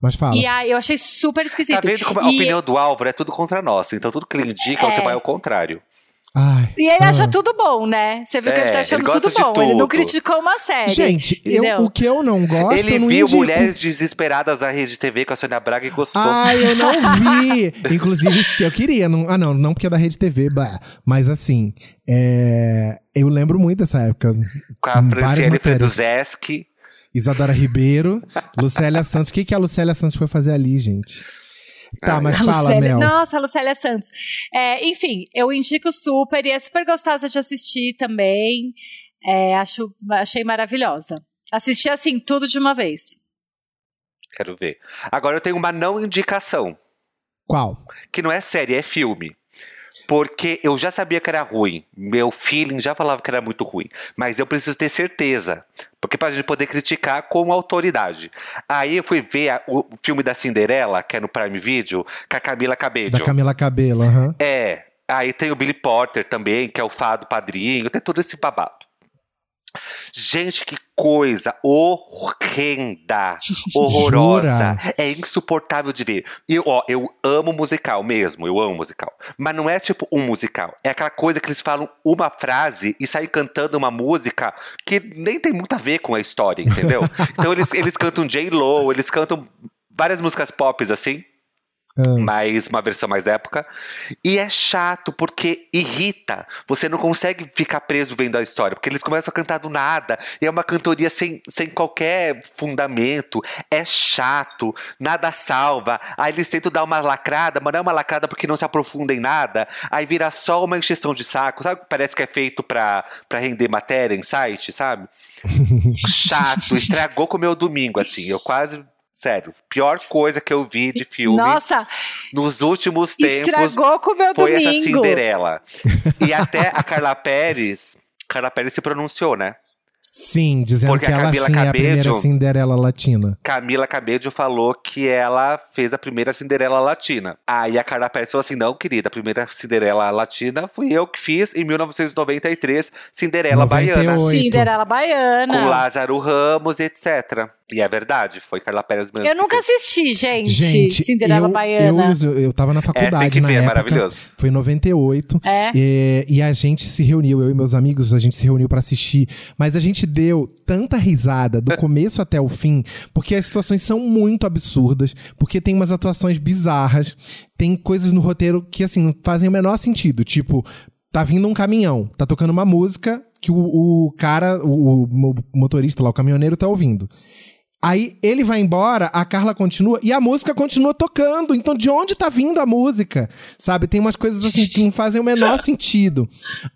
Mas fala. E aí eu achei super esquisito. Tá vendo como a E- opinião do Álvaro é tudo contra a nossa? Então tudo que ele indica, É. você vai ao contrário. Ai. E ele ah. acha tudo bom, né? Você viu que ele É, tá achando ele tudo bom. Ele não tudo. criticou uma série. Gente, eu- o que eu não gosto, eu ele não viu indico. Mulheres Desesperadas na Rede TV com a Sônia Braga e gostou. Ai, eu não vi. Inclusive, eu queria. Não, ah, não, não porque é da Rede TV, mas assim, é, eu lembro muito dessa época. com a várias Franciele matérias. Freduzeski. Isadora Ribeiro, Lucélia Santos. O que, que a Lucélia Santos foi fazer ali, gente? Tá, Ah, mas A fala, Lucélia- Mel. Nossa, a Lucélia Santos. É, enfim, eu indico super e é super gostosa de assistir também. É, acho, achei maravilhosa. Assisti assim, tudo de uma vez. Quero ver. Agora eu tenho uma não indicação. Qual? Que não é série, é filme. Porque eu já sabia que era ruim. Meu feeling já falava que era muito ruim. Mas eu preciso ter certeza. Porque pra gente poder criticar com autoridade. Aí eu fui ver a- o filme da Cinderela, que é no Prime Video, com a Camila Cabello. Da Camila Cabelo, aham. É. Aí tem o Billy Porter também, que é o fado padrinho, tem todo esse babado. Gente, que coisa horrenda, horrorosa. Jura? É insuportável de ver. Eu, ó, eu amo musical mesmo, eu amo musical. Mas não é tipo um musical. É aquela coisa que eles falam uma frase e saem cantando uma música que nem tem muito a ver com a história, entendeu? então eles, eles cantam J-Lo, eles cantam várias músicas pop assim Ah. mas uma versão mais época. E é chato porque irrita. Você não consegue ficar preso vendo a história, porque eles começam a cantar do nada, e é uma cantoria sem, sem qualquer fundamento. É chato, nada salva. Aí eles tentam dar uma lacrada, mas não é uma lacrada porque não se aprofunda em nada. Aí vira só uma encheção de saco. Sabe? Parece que é feito pra, pra render matéria em site, sabe? Chato, estragou com o meu domingo, assim. Eu quase. Sério, pior coisa que eu vi de filme Nossa, nos últimos tempos estragou com o meu foi essa domingo. Cinderela. E até a Carla Pérez, Carla Pérez se pronunciou, né? Sim, dizendo Porque que a ela Camila sim é a primeira Cinderela latina. Camila Cabello falou que ela fez a primeira Cinderela latina. Aí a Carla Pérez falou assim: não, querida, a primeira Cinderela latina fui eu que fiz em 1993, Cinderela 98. Baiana. Cinderela Baiana. Com Lázaro Ramos, etc. E é verdade, foi Carla Pérez mesmo. Eu nunca fez. assisti, gente, Gente, Cinderela eu, Baiana. Eu, eu tava na É, faculdade tem que na ver, é época. maravilhoso. Foi em 98. É. E, e a gente se reuniu, eu e meus amigos, a gente se reuniu pra assistir. Mas a gente deu tanta risada do começo até o fim, porque as situações são muito absurdas, porque tem umas atuações bizarras, tem coisas no roteiro que, assim, não fazem o menor sentido. Tipo, tá vindo um caminhão, tá tocando uma música que o, o cara, o, o mo- motorista lá, o caminhoneiro, tá ouvindo. Aí ele vai embora, a Carla continua e a música continua tocando. Então, de onde tá vindo a música? Sabe? Tem umas coisas assim que não fazem o menor sentido.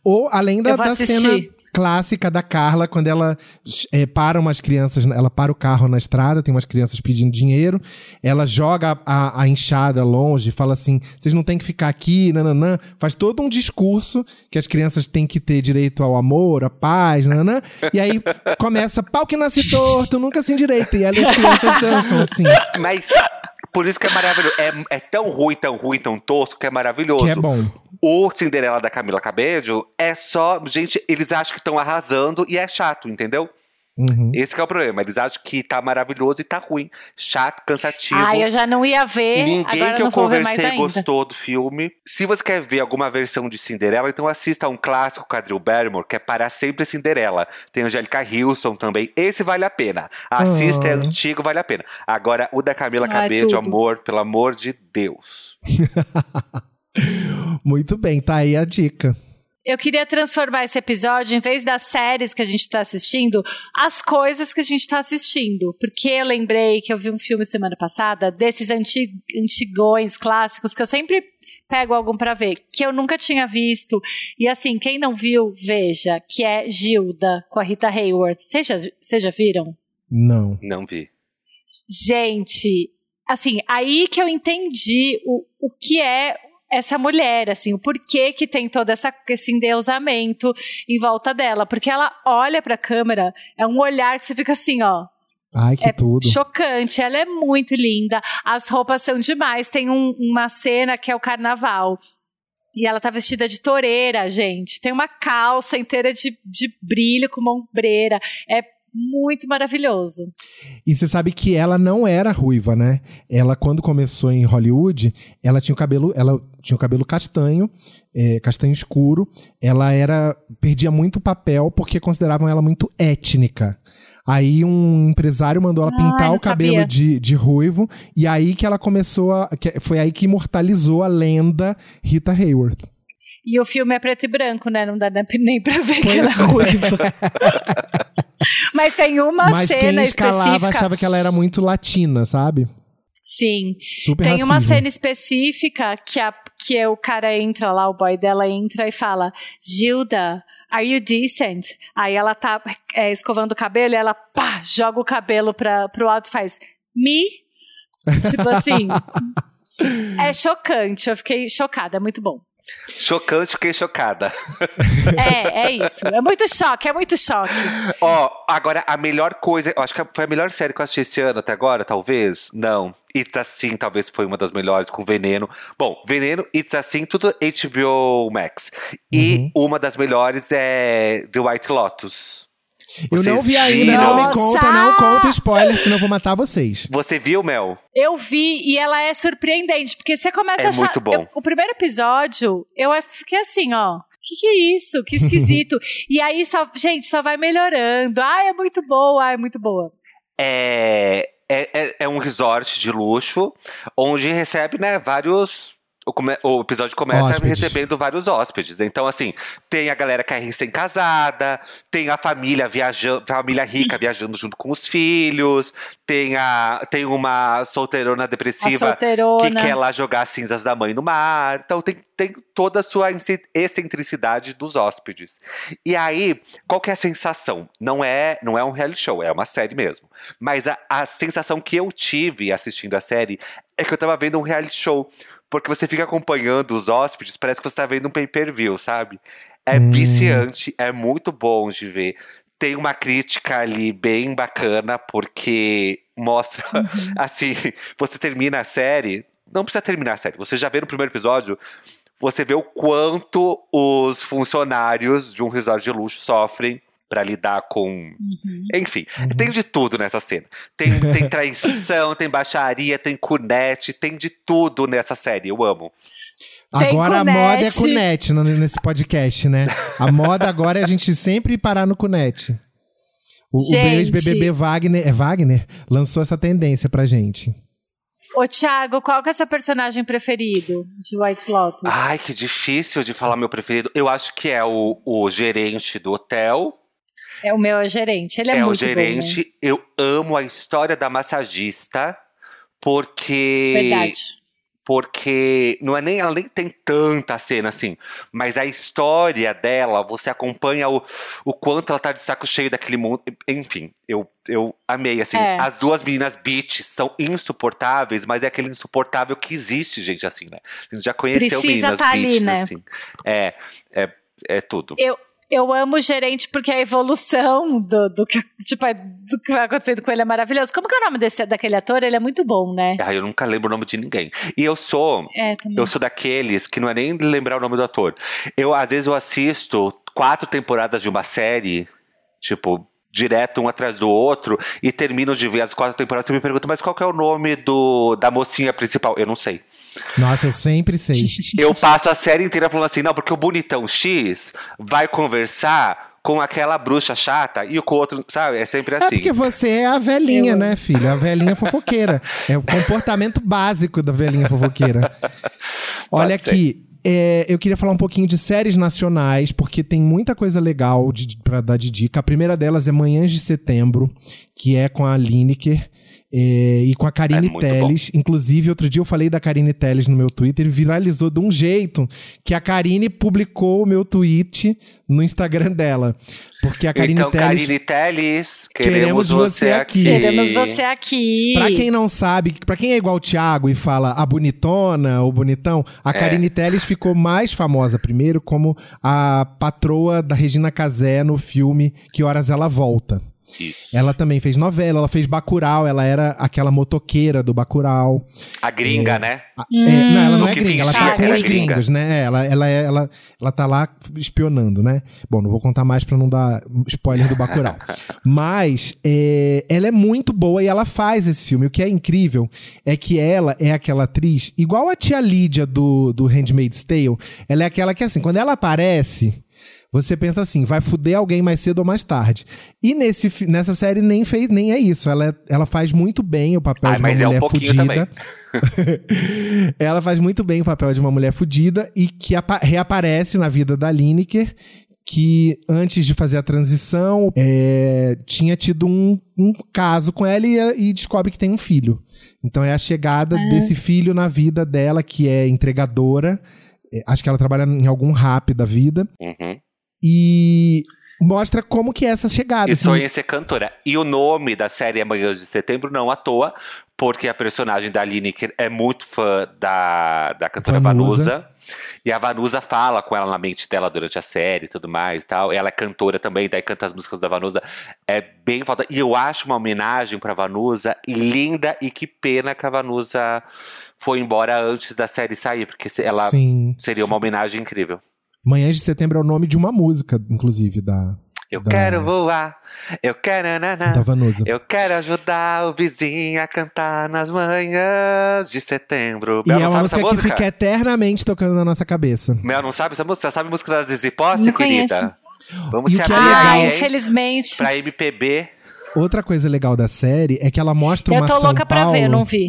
Ou além da, da cena clássica da Carla, quando ela eh, para umas crianças, ela para o carro na estrada, tem umas crianças pedindo dinheiro, ela joga a, enxada longe, fala assim: vocês não têm que ficar aqui, nananã. Faz todo um discurso que as crianças têm que ter direito ao amor, à paz, nananã. E aí começa, pau que nasce torto, nunca se endireita. E e as crianças dançam assim. Mas por isso que é maravilhoso. É, é tão ruim, tão ruim, tão tosco que é maravilhoso. Que é bom. O Cinderela da Camila Cabello é só. Gente, eles acham que estão arrasando e é chato, entendeu? Uhum. Esse que é o problema. Eles acham que tá maravilhoso e tá ruim. Chato, cansativo. Ai, eu já não ia ver. Ninguém agora que eu conversei ainda. gostou do filme. Se você quer ver alguma versão de Cinderela, então assista a um clássico com a Drew Barrymore, que é Para Sempre Cinderela. Tem Angélica Houston também. Esse vale a pena. Assista, é Ah. antigo, vale a pena. Agora, o da Camila Cabello, amor, pelo amor de Deus. Muito bem, tá aí a dica. Eu queria transformar esse episódio, em vez das séries que a gente tá assistindo, as coisas que a gente tá assistindo. Porque eu lembrei que eu vi um filme semana passada, desses anti antigões clássicos, que eu sempre pego algum pra ver, que eu nunca tinha visto. E assim, quem não viu, veja, que é Gilda, com a Rita Hayworth. Vocês já, vocês já viram? Não. Não vi. Gente, assim, aí que eu entendi o, o que é essa mulher, assim, o porquê que tem todo essa, esse endeusamento em volta dela. Porque ela olha pra câmera, é um olhar que você fica assim, ó, Ai, que é tudo. chocante. Ela é muito linda, as roupas são demais. Tem um- uma cena que é o carnaval. E ela tá vestida de toureira, gente. Tem uma calça inteira de, de brilho com uma ombreira. É muito maravilhoso. E você sabe que ela não era ruiva, né? Ela, quando começou em Hollywood, ela tinha o cabelo, ela tinha o cabelo castanho, é, castanho escuro. Ela era. perdia muito papel porque consideravam ela muito étnica. Aí um empresário mandou ela Ai, pintar não o cabelo sabia. de, de ruivo. E aí que ela começou a. que- foi aí que imortalizou a lenda Rita Hayworth. E o filme é preto e branco, né? Não dá nem pra ver que Pois ela é é. ruiva. Mas tem uma Mas quem cena escalava específica. achava que ela era muito latina, sabe? Sim. Super Tem uma racismo. cena específica que, a, que é o cara entra lá, o boy dela entra e fala: Gilda, are you decent? Aí ela tá é, escovando o cabelo e ela pá, joga o cabelo pra, pro alto e faz: Me? Tipo assim. é chocante, eu fiquei chocada, é muito bom. Chocante, fiquei chocada. É, é isso. É muito choque, é muito choque. Ó, agora a melhor coisa, eu acho que foi a melhor série que eu assisti esse ano até agora, talvez. Não. It's Assim, talvez foi uma das melhores, com Veneno. Bom, Veneno, It's Assim, tudo HBO Max. E uma das melhores é The White Lotus. Eu não Vocês vi ainda, viram? não me conta, não conta spoiler, senão eu vou matar vocês. Você viu, Mel? Eu vi e ela é surpreendente, porque você começa É a achar. muito bom. eu- o primeiro episódio, eu fiquei assim, ó. Que que é isso? Que esquisito. e aí, só, gente, só vai melhorando. Ah, é muito boa, ah, é muito boa. É, é, é, é um resort de luxo, onde recebe, né, vários. O, come- o episódio começa Hóspedes. recebendo vários hóspedes. Então, assim, tem a galera que é recém-casada, tem a família viajando, família rica viajando junto com os filhos, tem, a, tem uma solteirona depressiva solteirona. que quer lá jogar as cinzas da mãe no mar. Então tem, tem toda a sua exce- excentricidade dos hóspedes. E aí, qual que é a sensação? Não é, não é um reality show, é uma série mesmo. Mas a, a sensação que eu tive assistindo a série é que eu tava vendo um reality show. Porque você fica acompanhando os hóspedes, parece que você tá vendo um pay-per-view, sabe? É Hum. viciante, é muito bom de ver. Tem uma crítica ali bem bacana, porque mostra, assim, você termina a série, não precisa terminar a série, você já vê no primeiro episódio, você vê o quanto os funcionários de um resort de luxo sofrem pra lidar com. Uhum. Enfim, tem de tudo nessa cena. Tem, tem traição, tem baixaria, tem cunete, tem de tudo nessa série. Eu amo. Tem Agora a cunete. moda é cunete nesse podcast, né? A moda agora é a gente sempre parar no cunete. O, o Gente. ex-BBB Wagner, é Wagner? Lançou essa tendência pra gente. Ô, Thiago, qual que é seu personagem preferido de White Lotus? Ai, que difícil de falar meu preferido. Eu acho que é o, o gerente do hotel. É o meu gerente. Ele é, É, o muito gerente. Eu amo a história da massagista, bom, porque. né? Verdade. Porque não é nem ela nem tem tanta cena assim, mas a história dela, você acompanha o, o quanto ela tá de saco cheio daquele mundo. Enfim, eu, eu amei assim. É. As duas meninas bitches são insuportáveis, mas é aquele insuportável que existe, gente, assim, né? A gente já conheceu Precisa meninas tá ali, bitches né? assim. É, é, é tudo. Eu, eu amo o gerente porque a evolução do, do, que, tipo, do que vai acontecendo com ele é maravilhoso. Como que é o nome desse, daquele ator? Ele é muito bom, né? Ah, eu nunca lembro o nome de ninguém. E eu sou É. Eu sou daqueles que não é nem lembrar o nome do ator. Eu, às vezes, eu assisto quatro temporadas de uma série, tipo, direto um atrás do outro, e termino de ver as quatro temporadas e me pergunto, mas qual que é o nome do, da mocinha principal? Eu não sei. Nossa, eu sempre sei. Eu passo a série inteira falando assim, não, porque o bonitão X vai conversar com aquela bruxa chata e o com o outro, sabe? É sempre É assim. porque você é a velhinha, Eu né, filha? A velhinha fofoqueira. É o comportamento básico da velhinha fofoqueira. Olha aqui, é, eu queria falar um pouquinho de séries nacionais, porque tem muita coisa legal pra dar de dica. A primeira delas é Manhãs de Setembro, que é com a Lineker. É, e com a Karine É Telles. Inclusive, outro dia eu falei da Karine Telles no meu Twitter e viralizou de um jeito que a Karine publicou o meu tweet no Instagram dela. Porque a Karine então, Telles. Karine Telles, Queremos queremos, você você aqui. aqui. Queremos você aqui. Pra quem não sabe, pra quem é igual o Thiago e fala a bonitona ou bonitão, a É. Karine Telles ficou mais famosa primeiro como a patroa da Regina Casé no filme Que Horas Ela Volta. Isso. Ela também fez novela, ela fez Bacurau, ela era aquela motoqueira do Bacurau. A gringa, né? A- é, não, ela não Tu é gringa, ela tá com os gringos, né? É, Ela, ela, é- ela, ela tá lá espionando, né? Bom, não vou contar mais pra não dar spoiler do Bacurau. Mas é, ela é muito boa e ela faz esse filme. O que é incrível é que ela é aquela atriz, igual a tia Lídia do, do Handmaid's Tale, ela é aquela que, assim, quando ela aparece... Você pensa assim, vai fuder alguém mais cedo ou mais tarde. E nesse, nessa série nem fez, nem é isso. Ela, é- ela faz muito bem o papel Ai, de uma mas é um mulher fudida. ela faz muito bem o papel de uma mulher fudida e que apa- reaparece na vida da Lineker, que antes de fazer a transição é, tinha tido um, um caso com ela e, e descobre que tem um filho. Então é a chegada desse filho na vida dela, que é entregadora. É, Acho que ela trabalha em algum rap da vida. Uhum. E mostra como que é essa chegada. E assim. sonha em ser cantora. E o nome da série é Manhãs de Setembro, não à toa, porque a personagem da Lineker é muito fã da, da cantora Vanusa. Vanusa. E a Vanusa fala com ela na mente dela durante a série e tudo mais e tal. Ela é cantora também, daí canta as músicas da Vanusa. É bem foda. E eu acho uma homenagem pra Vanusa linda e que pena que a Vanusa foi embora antes da série sair, porque ela Sim. seria uma homenagem incrível. Manhãs de Setembro é o nome de uma música, inclusive, da, Eu Da- quero voar, eu quero naná. da Vanusa. Eu quero ajudar o vizinho a cantar nas manhãs de setembro. E Mel é não uma sabe essa música que música? fica eternamente tocando na nossa cabeça. Mel não sabe essa música? Você sabe a música da Dizzy Posse, Não querida? Vamos E se abrir é Ah, aí, infelizmente. Pra MPB. Outra coisa legal da série é que ela mostra Eu uma tô São louca pra Paulo... ver, não vi.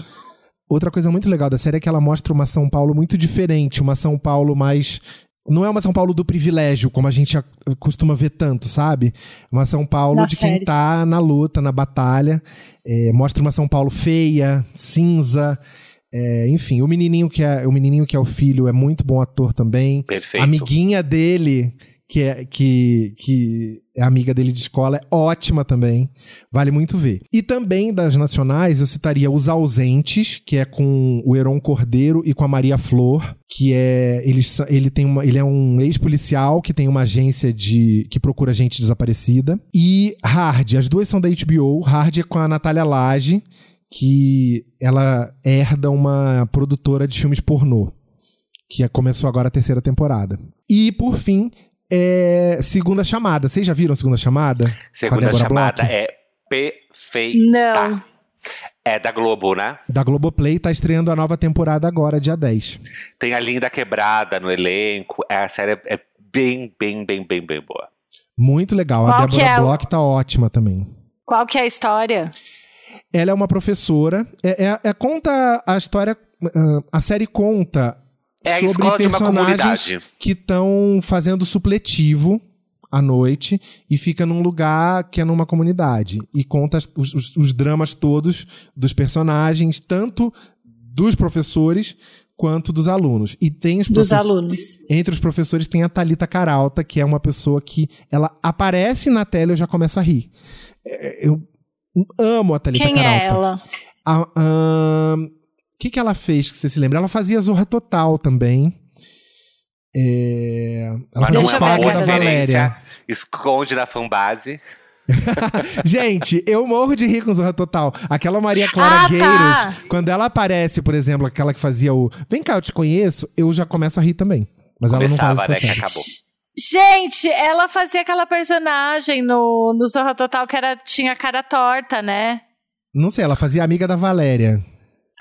Outra coisa muito legal da série é que ela mostra uma São Paulo muito diferente, uma São Paulo mais. Não é uma São Paulo do privilégio, como a gente costuma ver tanto, sabe? Uma São Paulo Nas de quem séries. tá na luta, na batalha. É, mostra uma São Paulo feia, cinza. é, enfim, o menininho, que é, o menininho que é o filho é muito bom ator também. Perfeito. A amiguinha dele, que é, que, que é amiga dele de escola, é ótima também. Vale muito ver. E também das nacionais, eu citaria Os Ausentes, que é com o Heron Cordeiro e com a Maria Flor, que é. Ele, ele, tem uma, ele é um ex-policial que tem uma agência de. que procura gente desaparecida. E Hard, as duas são da HBO. Hard é com a Natália Lage, que ela herda uma produtora de filmes pornô que é- começou agora a terceira temporada. E, por fim, é Segunda Chamada. Vocês já viram Segunda Chamada? Segunda chamada Bloch? é perfeita. Não. É da Globo, né? Da Globoplay, tá estreando a nova temporada agora, dia 10. Tem a Linda Quebrada no elenco. É, a série é, bem, bem, bem, bem, bem boa. Muito legal. Qual a Débora é Bloch tá ótima também. Qual que é a história? Ela é uma professora. É, é- é- conta a história. ah, a série conta É a sobre personagens que estão fazendo supletivo à noite e fica num lugar que é numa comunidade. E conta os, os- os dramas todos dos personagens, tanto dos professores quanto dos alunos. E tem os Dos professores. alunos. Entre os professores tem a Talita Caralta, que é uma pessoa que ela aparece na tela e eu já começo a rir. É, Eu amo a Talita Quem Caralta. é ela? A- ahn, O que, que ela fez, que você se lembra? Ela fazia Zorra Total também. É, Ela Mas não é uma boa da. Valéria. Esconde na fanbase. Gente, eu morro de rir com Zorra Total. Aquela Maria Clara Ah, tá. Gueiros, quando ela aparece, por exemplo, aquela que fazia o Vem cá, eu te conheço, eu já começo a rir também. Mas ela não Começava, faz né? essa série. acabou. Gente, ela fazia aquela personagem no, no Zorra Total que era, tinha cara torta, né? Não sei, ela fazia amiga da Valéria.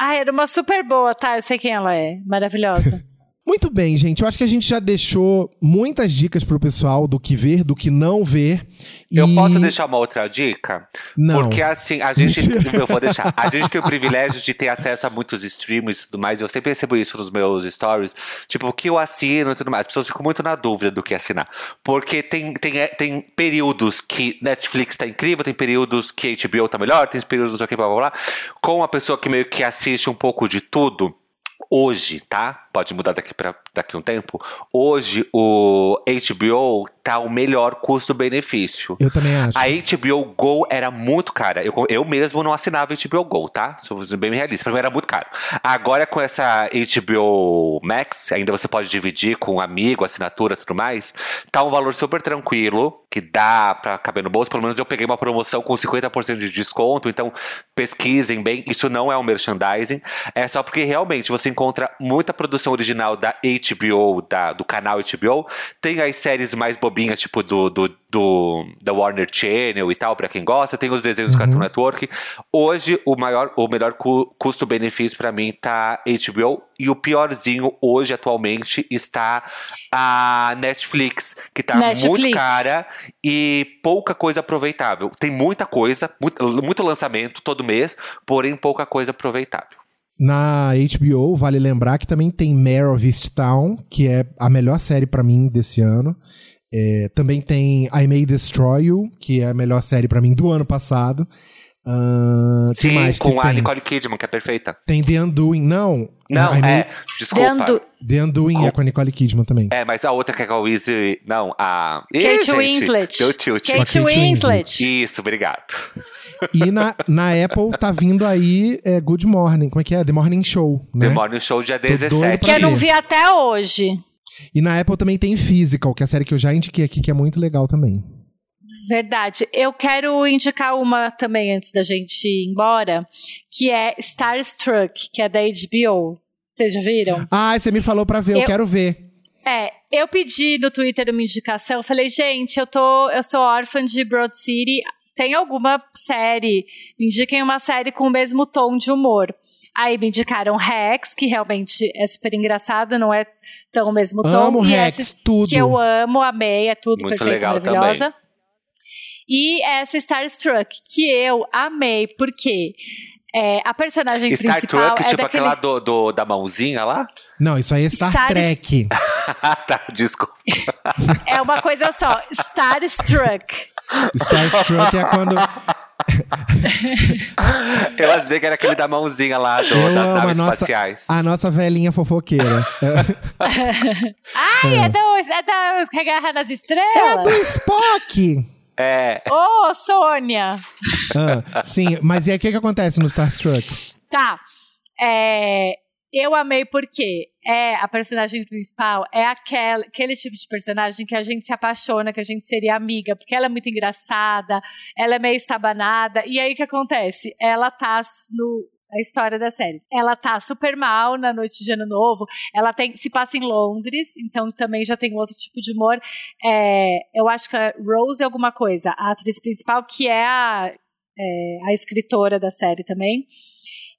Ah, era uma super boa, tá? Eu sei quem ela é. Maravilhosa. Muito bem, gente. Eu acho que a gente já deixou muitas dicas pro pessoal do que ver, do que não ver. Eu E- posso deixar uma outra dica? Não. Porque assim, a gente. eu vou deixar. A gente tem o privilégio de ter acesso a muitos streams e tudo mais. Eu sempre recebo isso nos meus stories. Tipo, o que eu assino e tudo mais. As pessoas ficam muito na dúvida do que assinar. Porque tem, tem, é, tem períodos que Netflix tá incrível, tem períodos que HBO tá melhor, tem períodos não sei o que, blá blá blá. Com uma pessoa que meio que assiste um pouco de tudo. Hoje, tá? Pode mudar daqui para daqui um tempo. Hoje o HBO tá o melhor custo-benefício. Eu também acho. A HBO Go era muito cara. Eu, eu mesmo não assinava HBO Go, tá? Sou bem realista. Pra mim era muito caro. Agora com essa HBO Max, ainda você pode dividir com um amigo, assinatura e tudo mais. Tá um valor super tranquilo, que dá pra caber no bolso. Pelo menos eu peguei uma promoção com 50% de desconto. Então pesquisem bem. Isso não é um merchandising. É só porque realmente você encontra muita produção original da HBO, da, do canal HBO. Tem as séries mais bobinhas, tipo do, do, do da Warner Channel e tal, pra quem gosta. Tem os desenhos do Cartoon Network. Hoje, o maior, o melhor cu- custo-benefício pra mim tá HBO. E o piorzinho hoje, atualmente, está a Netflix, que tá muito Netflix. cara e pouca coisa aproveitável. Tem muita coisa, muito, muito lançamento todo mês, porém pouca coisa aproveitável. Na HBO, vale lembrar que também tem Mare of Easttown, que é a melhor série pra mim desse ano. É, também tem I May Destroy You, que é a melhor série pra mim do ano passado. Que Sim, mais que com a tem? Nicole Kidman, que é perfeita. Tem The Undoing. Não. Não, I é. Desculpa. Dando- The Undoing é com a Nicole Kidman também. É, mas a outra que é com a Weezy. Não, a. Ih, Kate gente, Winslet. Com a Kate Kate Winslet. Isso, obrigado. E na, na Apple tá vindo aí é, Good Morning. Como é que é? The Morning Show, né? The Morning Show dia doido 17. Que eu não ver. vi até hoje. E na Apple também tem Physical, que é a série que eu já indiquei aqui, que é muito legal também. Verdade. Eu quero indicar uma também antes da gente ir embora, que é Starstruck, que é da HBO. Vocês já viram? Ah, você me falou pra ver, eu, Eu- quero ver. É, eu pedi no Twitter uma indicação, falei, gente, eu tô, eu sou órfã de Broad City, tem alguma série? Me indiquem uma série com o mesmo tom de humor. Aí me indicaram Rex, que realmente é super engraçada, não é tão o mesmo tom. Amo e Rex, essa tudo. que eu amo, amei, é tudo Muito perfeito, legal maravilhosa. E essa Starstruck, que eu amei, porque é, a personagem Star principal Trek, é tipo daquele... aquela do, do- da mãozinha lá? Não, isso aí é Star, Star- Trek. tá, desculpa. É uma coisa só, Starstruck. Starstruck é quando. Eu achei que era aquele da mãozinha lá do- Eu das amo a naves nossa- espaciais. A nossa velhinha fofoqueira. Ai, é, é da Guerra nas é Estrelas? do Spock! É. Ô, Sônia! Ah, sim, mas e aí o que, que acontece no Starstruck? Tá. É, eu amei porque é a personagem principal é aquele, aquele tipo de personagem que a gente se apaixona, que a gente seria amiga, porque ela é muito engraçada, ela é meio estabanada. E aí o que acontece? Ela tá no. A história da série. Ela tá super mal na noite de ano novo. Ela tem, se passa em Londres, então também já tem outro tipo de humor. É, eu acho que é Rose alguma coisa, a atriz principal, que é a, é, a escritora da série também.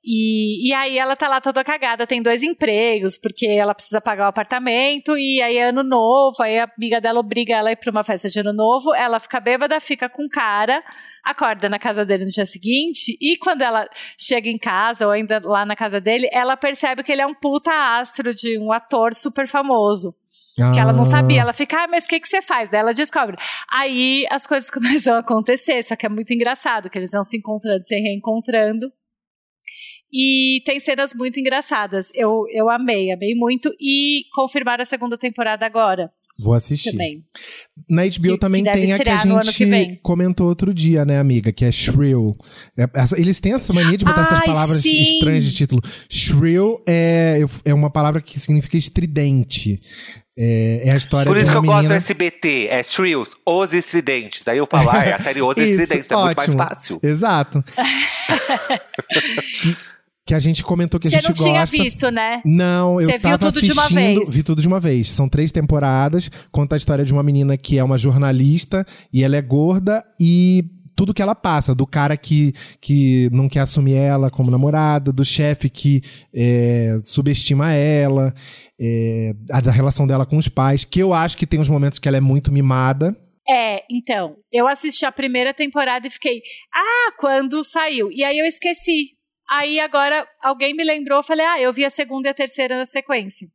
E, e aí ela tá lá toda cagada, tem dois empregos, porque ela precisa pagar o apartamento, e aí é ano novo, aí a amiga dela obriga ela a ir pra uma festa de ano novo, ela fica bêbada, fica com cara, acorda na casa dele no dia seguinte, e quando ela chega em casa, ou ainda lá na casa dele, ela percebe que ele é um puta astro de um ator super famoso. Que ela não Ah, sabia. Ela fica, ah, mas o que, que você faz? Daí ela descobre. Aí as coisas começam a acontecer, só que é muito engraçado, que eles vão se encontrando, se reencontrando. E tem cenas muito engraçadas. Eu, eu amei, amei muito. E confirmaram a segunda temporada agora Vou assistir. também. Na HBO Que- também que tem a que a gente comentou outro dia, né, amiga? Que é Shrill. É, essa- eles têm essa mania de botar essas Ai, palavras sim. estranhas de título. Shrill é, é uma palavra que significa estridente. É, é a história Por de isso que eu gosto do menina... SBT, é Shrills, Os Estridentes. Aí eu falo, ah, é a série Os Isso, Estridentes, é muito mais ótimo. fácil. Exato. que, a gente comentou que a Você gente não tinha gosta. visto, né? Não, eu Você viu tudo de uma assistindo, vez. vi tudo de uma vez. São três temporadas, conta a história de uma menina que é uma jornalista e ela é gorda e tudo que ela passa, do cara que, que não quer assumir ela como namorada, do chefe que é, subestima ela, é, a da relação dela com os pais, que eu acho que tem uns momentos que ela é muito mimada. É, então, eu assisti a primeira temporada e fiquei, ah, quando saiu? E aí eu esqueci. Aí agora alguém me lembrou, falei, ah, eu vi a segunda e a terceira na sequência.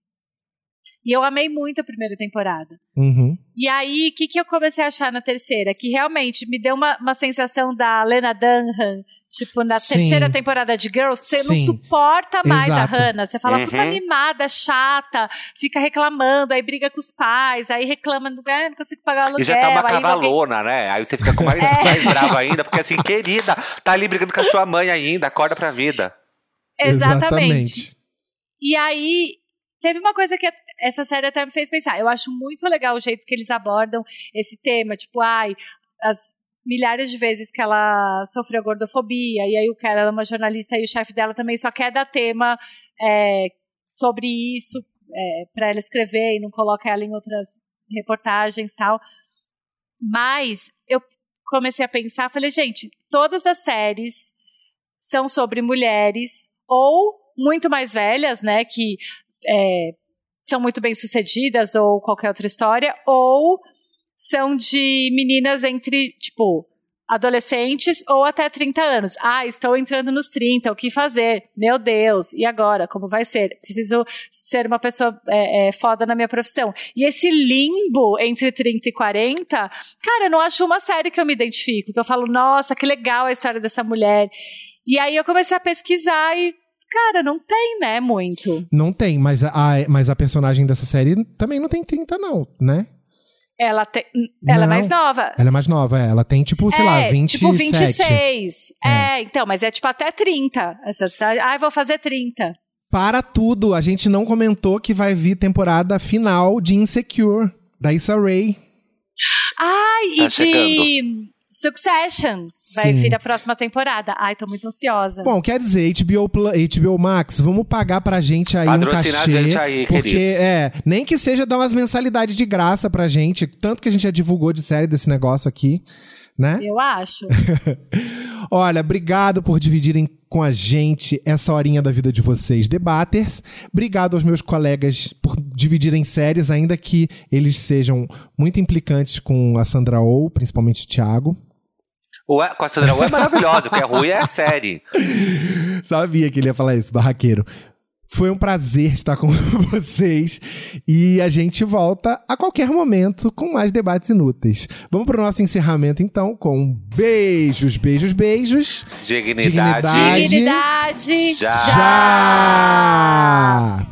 E eu amei muito a primeira temporada. Uhum. E aí, o que, que eu comecei a achar na terceira? Que realmente me deu uma, uma sensação da Lena Dunham, tipo, na Sim. terceira temporada de Girls, que você não Sim. suporta mais Exato. a Hannah. Você fala, Uhum. puta mimada, chata, fica reclamando, aí briga com os pais, aí reclama, não, ah, não consigo pagar o aluguel. E já tá uma alguém- cavalona, né? Aí você fica com mais, É. mais brava ainda, porque assim, querida, tá ali brigando com a sua mãe ainda, acorda pra vida. Exatamente. E aí, teve uma coisa que essa série até me fez pensar. Eu acho muito legal o jeito que eles abordam esse tema. Tipo, ai, as milhares de vezes que ela sofreu gordofobia, e aí o cara, ela é uma jornalista e o chefe dela também só quer dar tema é, sobre isso é, para ela escrever e não coloca ela em outras reportagens tal. Mas eu comecei a pensar, falei, gente, todas as séries são sobre mulheres ou muito mais velhas, né, que é, são muito bem sucedidas ou qualquer outra história, ou são de meninas entre, tipo, adolescentes ou até 30 anos. Ah, estou entrando nos 30, o que fazer? Meu Deus, e agora? Como vai ser? Preciso ser uma pessoa é, é, foda na minha profissão. E esse limbo entre 30 e 40, cara, eu não acho uma série que eu me identifico, que eu falo, nossa, que legal a história dessa mulher. E aí eu comecei a pesquisar e Cara, não tem, né, muito. Não tem, mas a, mas a personagem dessa série também não tem 30, não, né? Ela, tem, ela é Não. mais nova. Ela é mais nova, é. Ela tem, tipo, sei lá, é, 27. tipo 26. É. então, mas é tipo até 30. Essa cidade. Ah, eu vou fazer 30. Para tudo, a gente não comentou que vai vir temporada final de Insecure, da Issa Rae. Ai, Tá e de Succession. Vai Sim. vir a próxima temporada. Ai, tô muito ansiosa. Bom, quer dizer, HBO, HBO Max, vamos pagar pra gente aí Patrocina um a cachê. gente aí, porque, queridos. é, nem que seja dar umas mensalidades de graça pra gente, tanto que a gente já divulgou de série desse negócio aqui, né? Eu acho. Olha, obrigado por dividirem com a gente essa horinha da vida de vocês, debaters. Obrigado aos meus colegas por dividirem séries, ainda que eles sejam muito implicantes com a Sandra Oh, principalmente o Thiago. O com a Sandra Oh é maravilhosa, o que é ruim é a série. Sabia que ele ia falar isso, barraqueiro. Foi um prazer estar com vocês e a gente volta a qualquer momento com mais debates inúteis. Vamos para o nosso encerramento então com beijos, beijos, beijos. Dignidade. Dignidade. Dignidade. Já. Já!